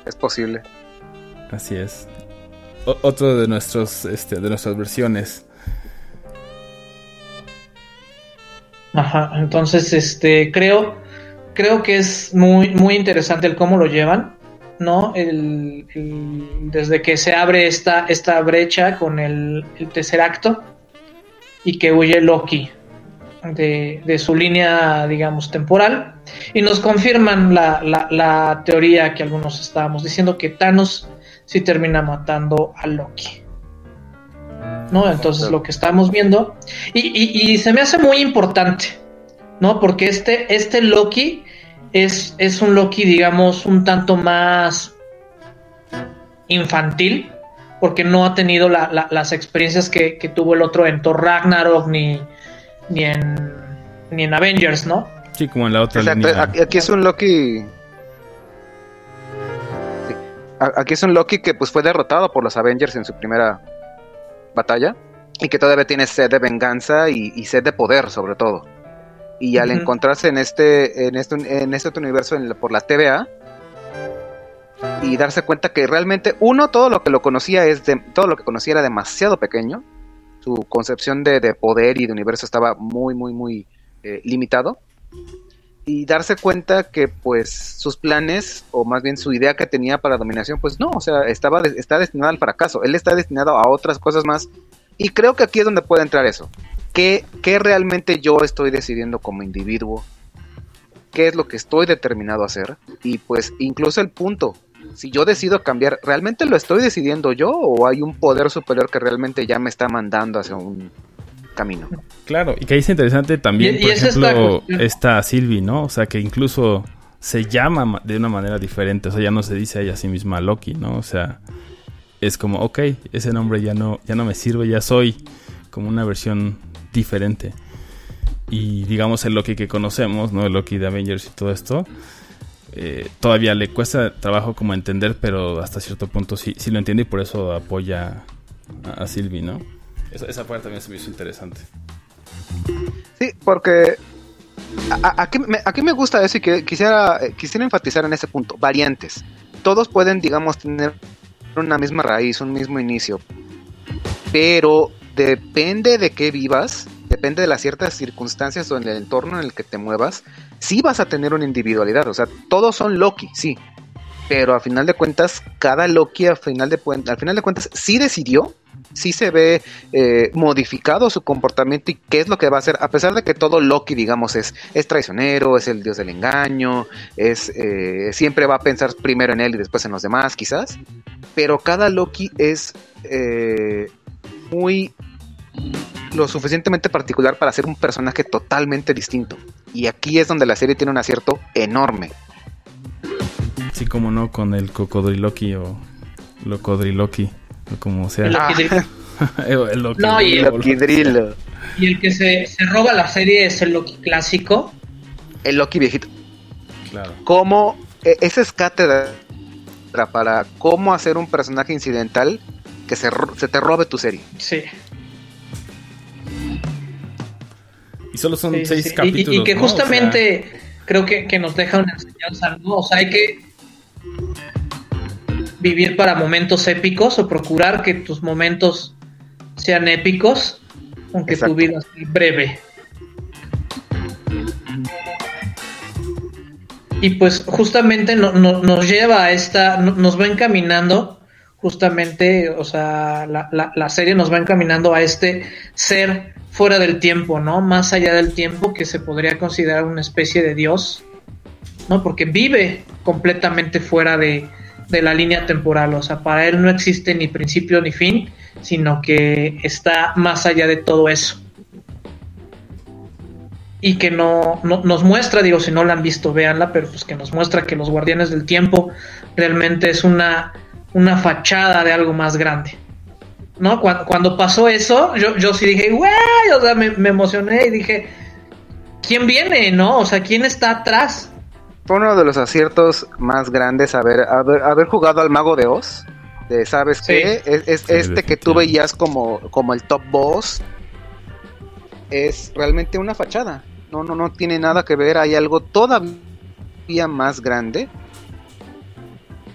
Es posible. Así es. O- otro de nuestros, este, de nuestras versiones. Ajá. Entonces, este, creo, creo que es muy, muy interesante el cómo lo llevan, ¿no? El, el- desde que se abre esta, esta brecha con el, el tercer acto y que huye Loki de, su línea, digamos, temporal. Y nos confirman la, la- teoría que algunos estábamos diciendo que Thanos sí termina matando a Loki. ¿No? Entonces lo que estamos viendo. Y, y- se me hace muy importante. ¿No? Porque este, este Loki es, es un Loki, digamos, un tanto más infantil. Porque no ha tenido la- la- las experiencias que, que tuvo el otro en Thor Ragnarok ni, ni en ni en Avengers, ¿no? Sí, como en la otra Exacto, línea. aquí, es un Loki. Sí. Aquí es un Loki que pues fue derrotado por los Avengers en su primera batalla y que todavía tiene sed de venganza y, y sed de poder sobre todo. Y al encontrarse en este en este en este otro universo en la- por la TVA y darse cuenta que realmente uno todo lo que lo conocía es de, todo lo que conocía era demasiado pequeño. Su concepción de, de poder y de universo estaba muy muy muy eh, limitado y darse cuenta que pues sus planes o más bien su idea que tenía para dominación pues no, o sea, estaba está destinado al fracaso, él está destinado a otras cosas más y creo que aquí es donde puede entrar eso. ¿Qué, qué realmente yo estoy decidiendo como individuo? ¿Qué es lo que estoy determinado a hacer? Y pues incluso el punto, si yo decido cambiar, ¿realmente lo estoy decidiendo yo o hay un poder superior que realmente ya me está mandando hacia un camino? Claro, y que ahí es interesante también, Y- por ejemplo, esta Sylvie, ¿no? O sea, que incluso se llama ma- de una manera diferente, o sea, ya no se dice a ella a sí misma Loki, ¿no? O sea, es como, ok, ese nombre ya no, ya no me sirve, ya soy como una versión diferente. Y digamos el Loki que conocemos, ¿no? El Loki de Avengers y todo esto, eh, todavía le cuesta trabajo como entender, pero hasta cierto punto sí, sí lo entiende y por eso apoya a, Sylvie, ¿no? Esa, parte también se me hizo interesante. Sí, porque a- a- aquí, me, aquí me gusta eso y que quisiera, eh, quisiera enfatizar en ese punto. Variantes. Todos pueden, digamos, tener una misma raíz, un mismo inicio. Pero depende de qué vivas, depende de las ciertas circunstancias o en el entorno en el que te muevas, sí vas a tener una individualidad. O sea, todos son Loki, sí. Pero a final de cuentas, cada Loki a final de, al final de cuentas sí decidió, sí se ve eh, modificado su comportamiento y qué es lo que va a hacer, a pesar de que todo Loki, digamos, es, es traicionero, es el dios del engaño, es eh, siempre va a pensar primero en él y después en los demás, quizás. Pero cada Loki es eh, muy lo suficientemente particular para ser un personaje totalmente distinto. Y aquí es donde la serie tiene un acierto enorme. Sí, como no, con el cocodriloqui o locodriloqui, o como sea. El Loki. No, y el Loki Drill, Y el que se, se roba la serie es el Loki clásico. el Loki viejito. Claro. cómo e- esa es cátedra para cómo hacer un personaje incidental que se, se te robe tu serie. Sí. Y solo son sí, seis sí. Y- y- capítulos. Y, que ¿no? justamente creo que, que nos deja una enseñanza, ¿no? O sea, hay que vivir para momentos épicos o procurar que tus momentos sean épicos, aunque Exacto. tu vida sea breve. Y pues justamente no- no- nos lleva a esta, no- nos va encaminando, justamente, o sea, la, la- la serie nos va encaminando a este ser fuera del tiempo, ¿no? Más allá del tiempo que se podría considerar una especie de Dios, ¿no? Porque vive completamente fuera de, de la línea temporal, o sea, para él no existe ni principio ni fin, sino que está más allá de todo eso. Y que no, no- nos muestra, digo, si no la han visto, véanla, pero pues que nos muestra que los guardianes del tiempo realmente es una, una fachada de algo más grande. ¿No? Cuando, cuando pasó eso, yo, yo sí dije, güey, o sea, me, me emocioné y dije, ¿quién viene, no? O sea, ¿quién está atrás? Fue uno de los aciertos más grandes haber, haber, haber jugado al Mago de Oz. De, ¿Sabes Sí. qué? Es, es Sí, este que tú veías como, como el top boss. Es realmente una fachada. No, no, no tiene nada que ver. Hay algo todavía más grande.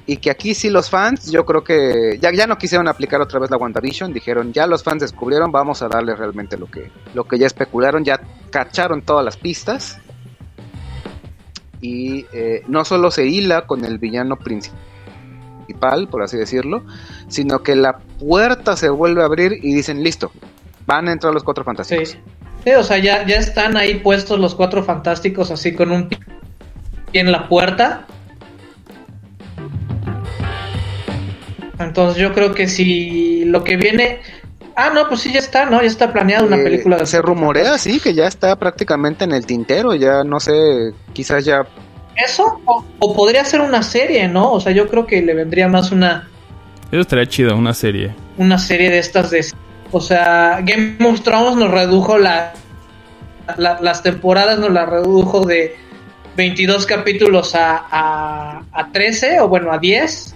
Y que aquí sí los fans, yo creo que ya, ya no quisieron aplicar otra vez la WandaVision. Dijeron, ya los fans descubrieron, vamos a darle realmente lo que, lo que ya especularon. Ya cacharon todas las pistas y eh, no solo se hila con el villano principal, por así decirlo, sino que la puerta se vuelve a abrir y dicen, listo, van a entrar los cuatro fantásticos. Sí, o sea, ya, ya están ahí puestos los cuatro fantásticos así con un pie en la puerta. Entonces yo creo que si lo que viene... Ah, no, pues sí, ya está, ¿no? Ya está planeada una Eh, película de... se rumorea, sí, que ya está prácticamente en el tintero, ya no sé, quizás ya... Eso, o, o podría ser una serie, ¿no? O sea, yo creo que le vendría más una, Eso estaría chido, una serie. una serie de estas de... O sea, Game of Thrones nos redujo la, la- las temporadas, nos la redujo de 22 capítulos a, a, a 13 o bueno, a 10.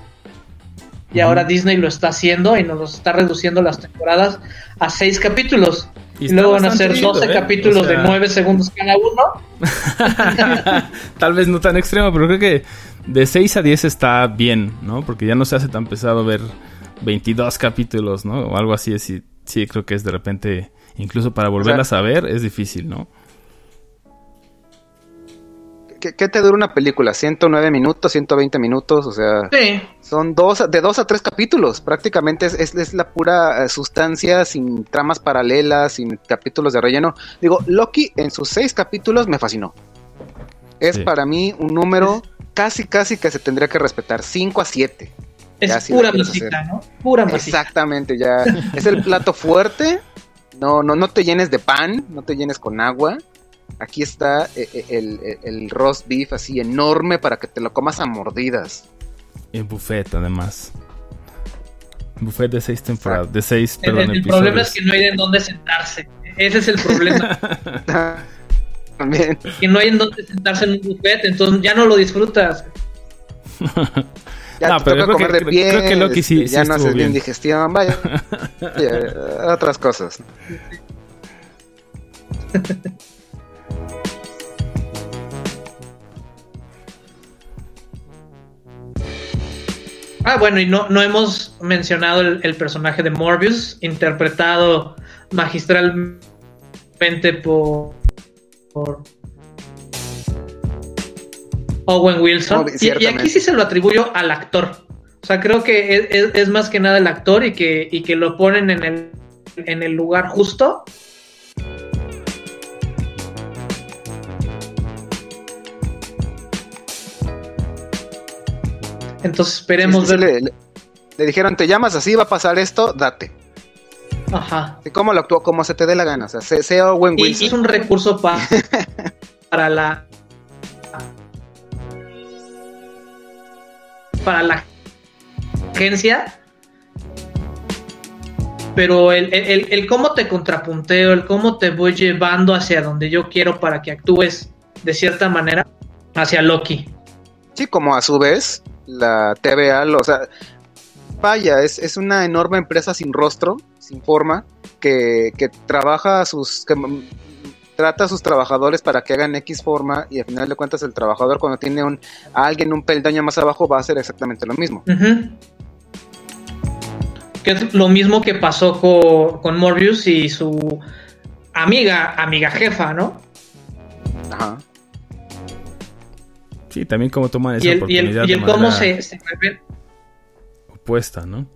Y ahora Disney lo está haciendo y nos está reduciendo las temporadas a 6 capítulos. Y luego van a ser 12 chido, ¿eh? capítulos O sea- de 9 segundos cada uno. Tal vez no tan extremo, pero creo que de 6 a 10 está bien, ¿no? Porque ya no se hace tan pesado ver 22 capítulos, ¿no? O algo así. Sí, sí creo que es de repente, incluso para volverlas a ver, es difícil, ¿no? ¿Qué, qué te dura una película? ¿109 minutos, 120 minutos? O sea, Sí, son dos, de dos a tres capítulos. Prácticamente es, es- es la pura eh, sustancia, sin tramas paralelas, sin capítulos de relleno. Digo, Loki en sus seis capítulos me fascinó. Es Sí. para mí un número casi, casi que se tendría que respetar. 5 a 7. es pura hacer. ¿no? Pura masita. Exactamente, ya. es el plato fuerte. No, no, no te llenes de pan, no te llenes con agua. Aquí está eh, eh, el, el- el roast beef así enorme para que te lo comas a mordidas. Y buffet, además. Buffet de 6 temporadas. De 6, El, perdón, el episodios. problema es que no hay en dónde sentarse. Ese es el problema. También. que no hay en dónde sentarse en un buffet, entonces ya no lo disfrutas. Ya No, te pero toca creo que- comer de pie, creo que Loki sí- este, sí ya no haces bien bien. digestión, vaya. Vaya, otras cosas. Ah, bueno, y no, no hemos mencionado el, el personaje de Morbius, interpretado magistralmente por, por Owen Wilson. No, y, aquí sí se lo atribuyo al actor. O sea, creo que es, es- es más que nada el actor y que, y que lo ponen en el, en el lugar justo. Entonces esperemos Sí, sí, ver. le, le- le dijeron, te llamas así, va a pasar esto, date. Ajá. Y cómo lo actuó, como se te dé la gana. O sea, sea Owen Y, Wilson. y es un recurso pa- para la para la agencia pero el- el- el cómo te contrapunteo, el cómo te voy llevando hacia donde yo quiero para que actúes de cierta manera hacia Loki. Sí, como a su vez, la TVA, lo- o sea, vaya, es, es una enorme empresa sin rostro, sin forma, que, que trabaja a sus. que trata a sus trabajadores para que hagan X forma y al final de cuentas el trabajador cuando tiene un, a alguien un peldaño más abajo va a hacer exactamente lo mismo. Que es lo mismo que pasó con, con Morbius y su amiga, amiga jefa, ¿no? Ajá. Sí, también como toman esa Y el, y oportunidad el, y el de cómo se, opuesta, ¿no?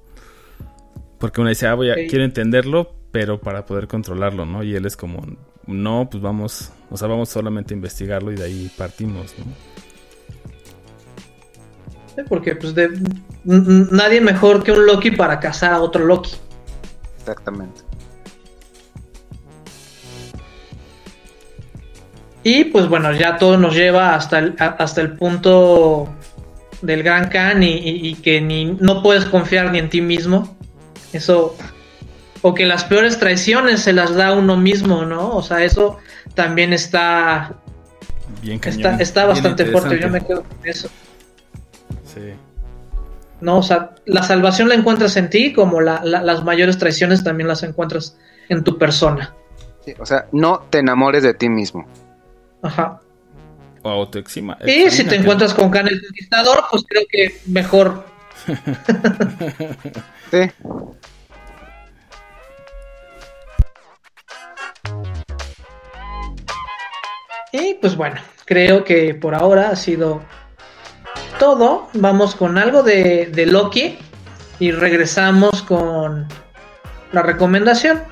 Porque uno dice, ah, voy a, Sí. quiero entenderlo, pero para poder controlarlo, ¿no? Y él es como, no, pues vamos, o sea, vamos solamente a investigarlo y de ahí partimos, ¿no? Sí, Porque pues de, nadie mejor que un Loki para cazar a otro Loki. Exactamente. Y pues bueno, ya todo nos lleva hasta el, hasta el punto del Gran Khan y, y- y que ni no puedes confiar ni en ti mismo. Eso. O que las peores traiciones se las da uno mismo, ¿no? O sea, eso también está. Bien cañón. Está, está bien bastante fuerte. Yo me quedo con eso. Sí. ¿no? O sea, la salvación la encuentras en ti, como la- la- las mayores traiciones también las encuentras en tu persona. Sí, o sea, no te enamores de ti mismo. Ajá. O autoexima. Y si te encuentras con Khan el Conquistador, pues creo que mejor. Sí. Y pues bueno, creo que por ahora ha sido todo. Vamos con algo de, de Loki y regresamos con la recomendación.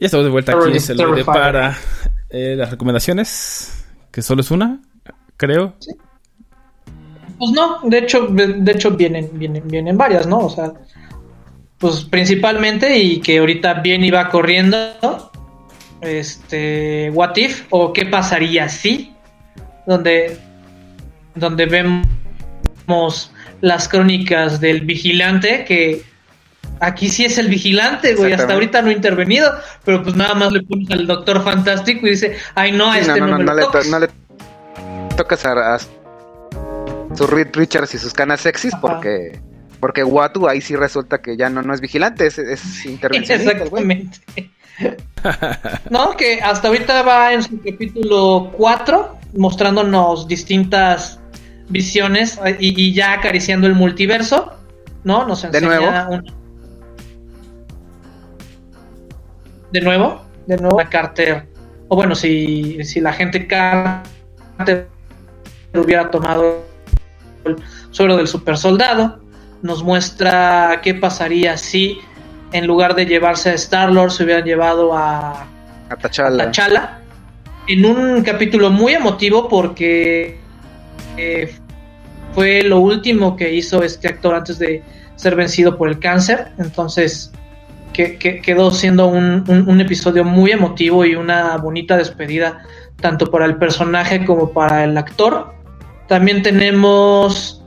Ya estamos de vuelta aquí Celuloide terrified. para eh, las recomendaciones, que solo es una, creo. Pues no, de hecho, de, de hecho vienen, vienen, vienen varias, ¿no? O sea, pues principalmente y que ahorita bien iba corriendo, este, What If o qué pasaría si, donde, donde vemos las crónicas del vigilante que aquí sí es el vigilante, güey, hasta ahorita no ha intervenido, pero pues nada más le pones al Doctor Fantástico y dice, ay no, a Sí, este no, no, no, no, le to- toques". no le tocas a, a su Reed Richards y sus canas sexys Ajá. porque porque Watu ahí sí resulta que ya no, no es vigilante, es, es intervencionista. Exactamente. no, que hasta ahorita va en su capítulo 4, mostrándonos distintas visiones eh, y, y ya acariciando el multiverso, ¿no? Nos ¿De enseña nuevo? un- ¿De nuevo? de nuevo Carter, o bueno, si, si la gente Carter hubiera tomado el suelo del super soldado, nos muestra qué pasaría si en lugar de llevarse a Star-Lord se hubieran llevado a, A T'Challa. a T'Challa en un capítulo muy emotivo porque eh, fue lo último que hizo este actor antes de ser vencido por el cáncer. Entonces que, que- quedó siendo un, un- un episodio muy emotivo y una bonita despedida tanto para el personaje como para el actor. También tenemos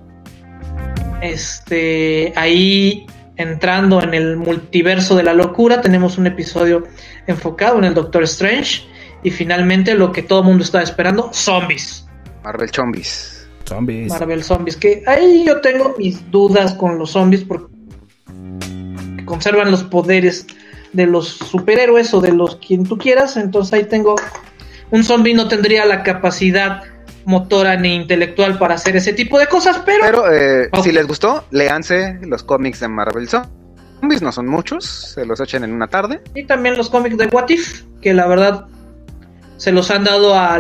este ahí entrando en el multiverso de la locura, tenemos un episodio enfocado en el Doctor Strange y finalmente lo que todo el mundo estaba esperando, zombies. Marvel Zombies. Zombies. Marvel Zombies, que ahí yo tengo mis dudas con los zombies porque conservan los poderes de los superhéroes o de los quien tú quieras, entonces ahí tengo un zombie no tendría la capacidad motora ni intelectual para hacer ese tipo de cosas, pero, Pero eh, si les gustó, léanse los cómics de Marvel Zombies. No son muchos, se los echen en una tarde. y también los cómics de What If, que la verdad se los han dado a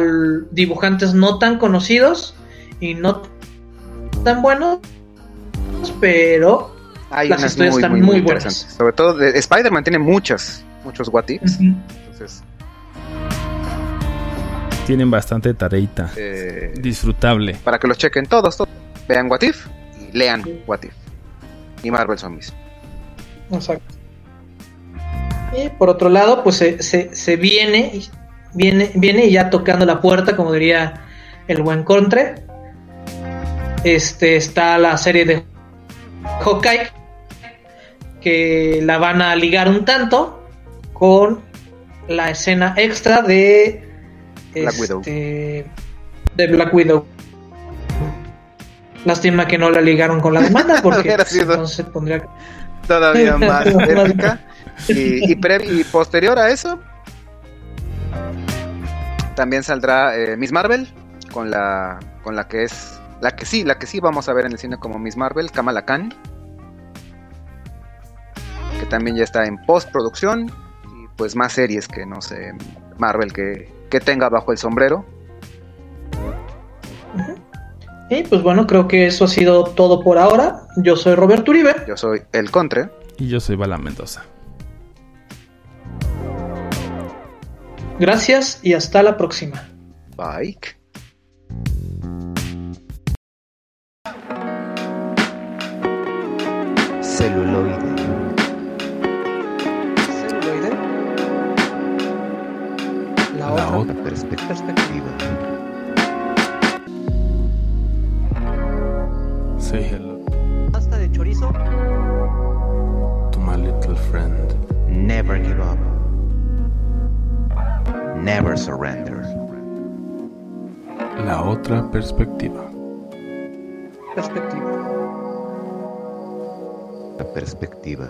dibujantes no tan conocidos y no tan buenos, pero Hay Las unas historias muy, están muy, muy muy buenas. Sobre todo de- Spider-Man tiene muchas, muchos what ifs. Entonces, Tienen bastante tareita. eh, Disfrutable. para que los chequen todos, todos. Vean what if y lean what if. Y Marvel Zombies. Exacto. Y por otro lado, pues se, se, se viene, viene, viene ya tocando la puerta, como diría el buen Contre. Este está la serie de Hawkeye, que la van a ligar un tanto con la escena extra de Black Widow. este, de Black Widow. Lástima que no la ligaron con la demanda, porque entonces pondría Todavía más épica. Y, y, pre- y posterior a eso, también saldrá eh, Miss Marvel con la con la que es la que sí, la que sí vamos a ver en el cine como Miss Marvel, Kamala Khan, que también ya está en postproducción y pues más series que no sé Marvel que, que tenga bajo el sombrero. Y pues bueno, creo que eso ha sido todo por ahora. Yo soy Roberto Uribe. Yo soy el Contre. Y yo soy Bala Mendoza. Gracias y hasta la próxima. Bye. Celuloide. La, La otra. otra. Perspe- perspectiva. Say hello pasta de chorizo. to my little friend. Never give up. Never surrender. La otra perspectiva. Perspectiva. La perspectiva.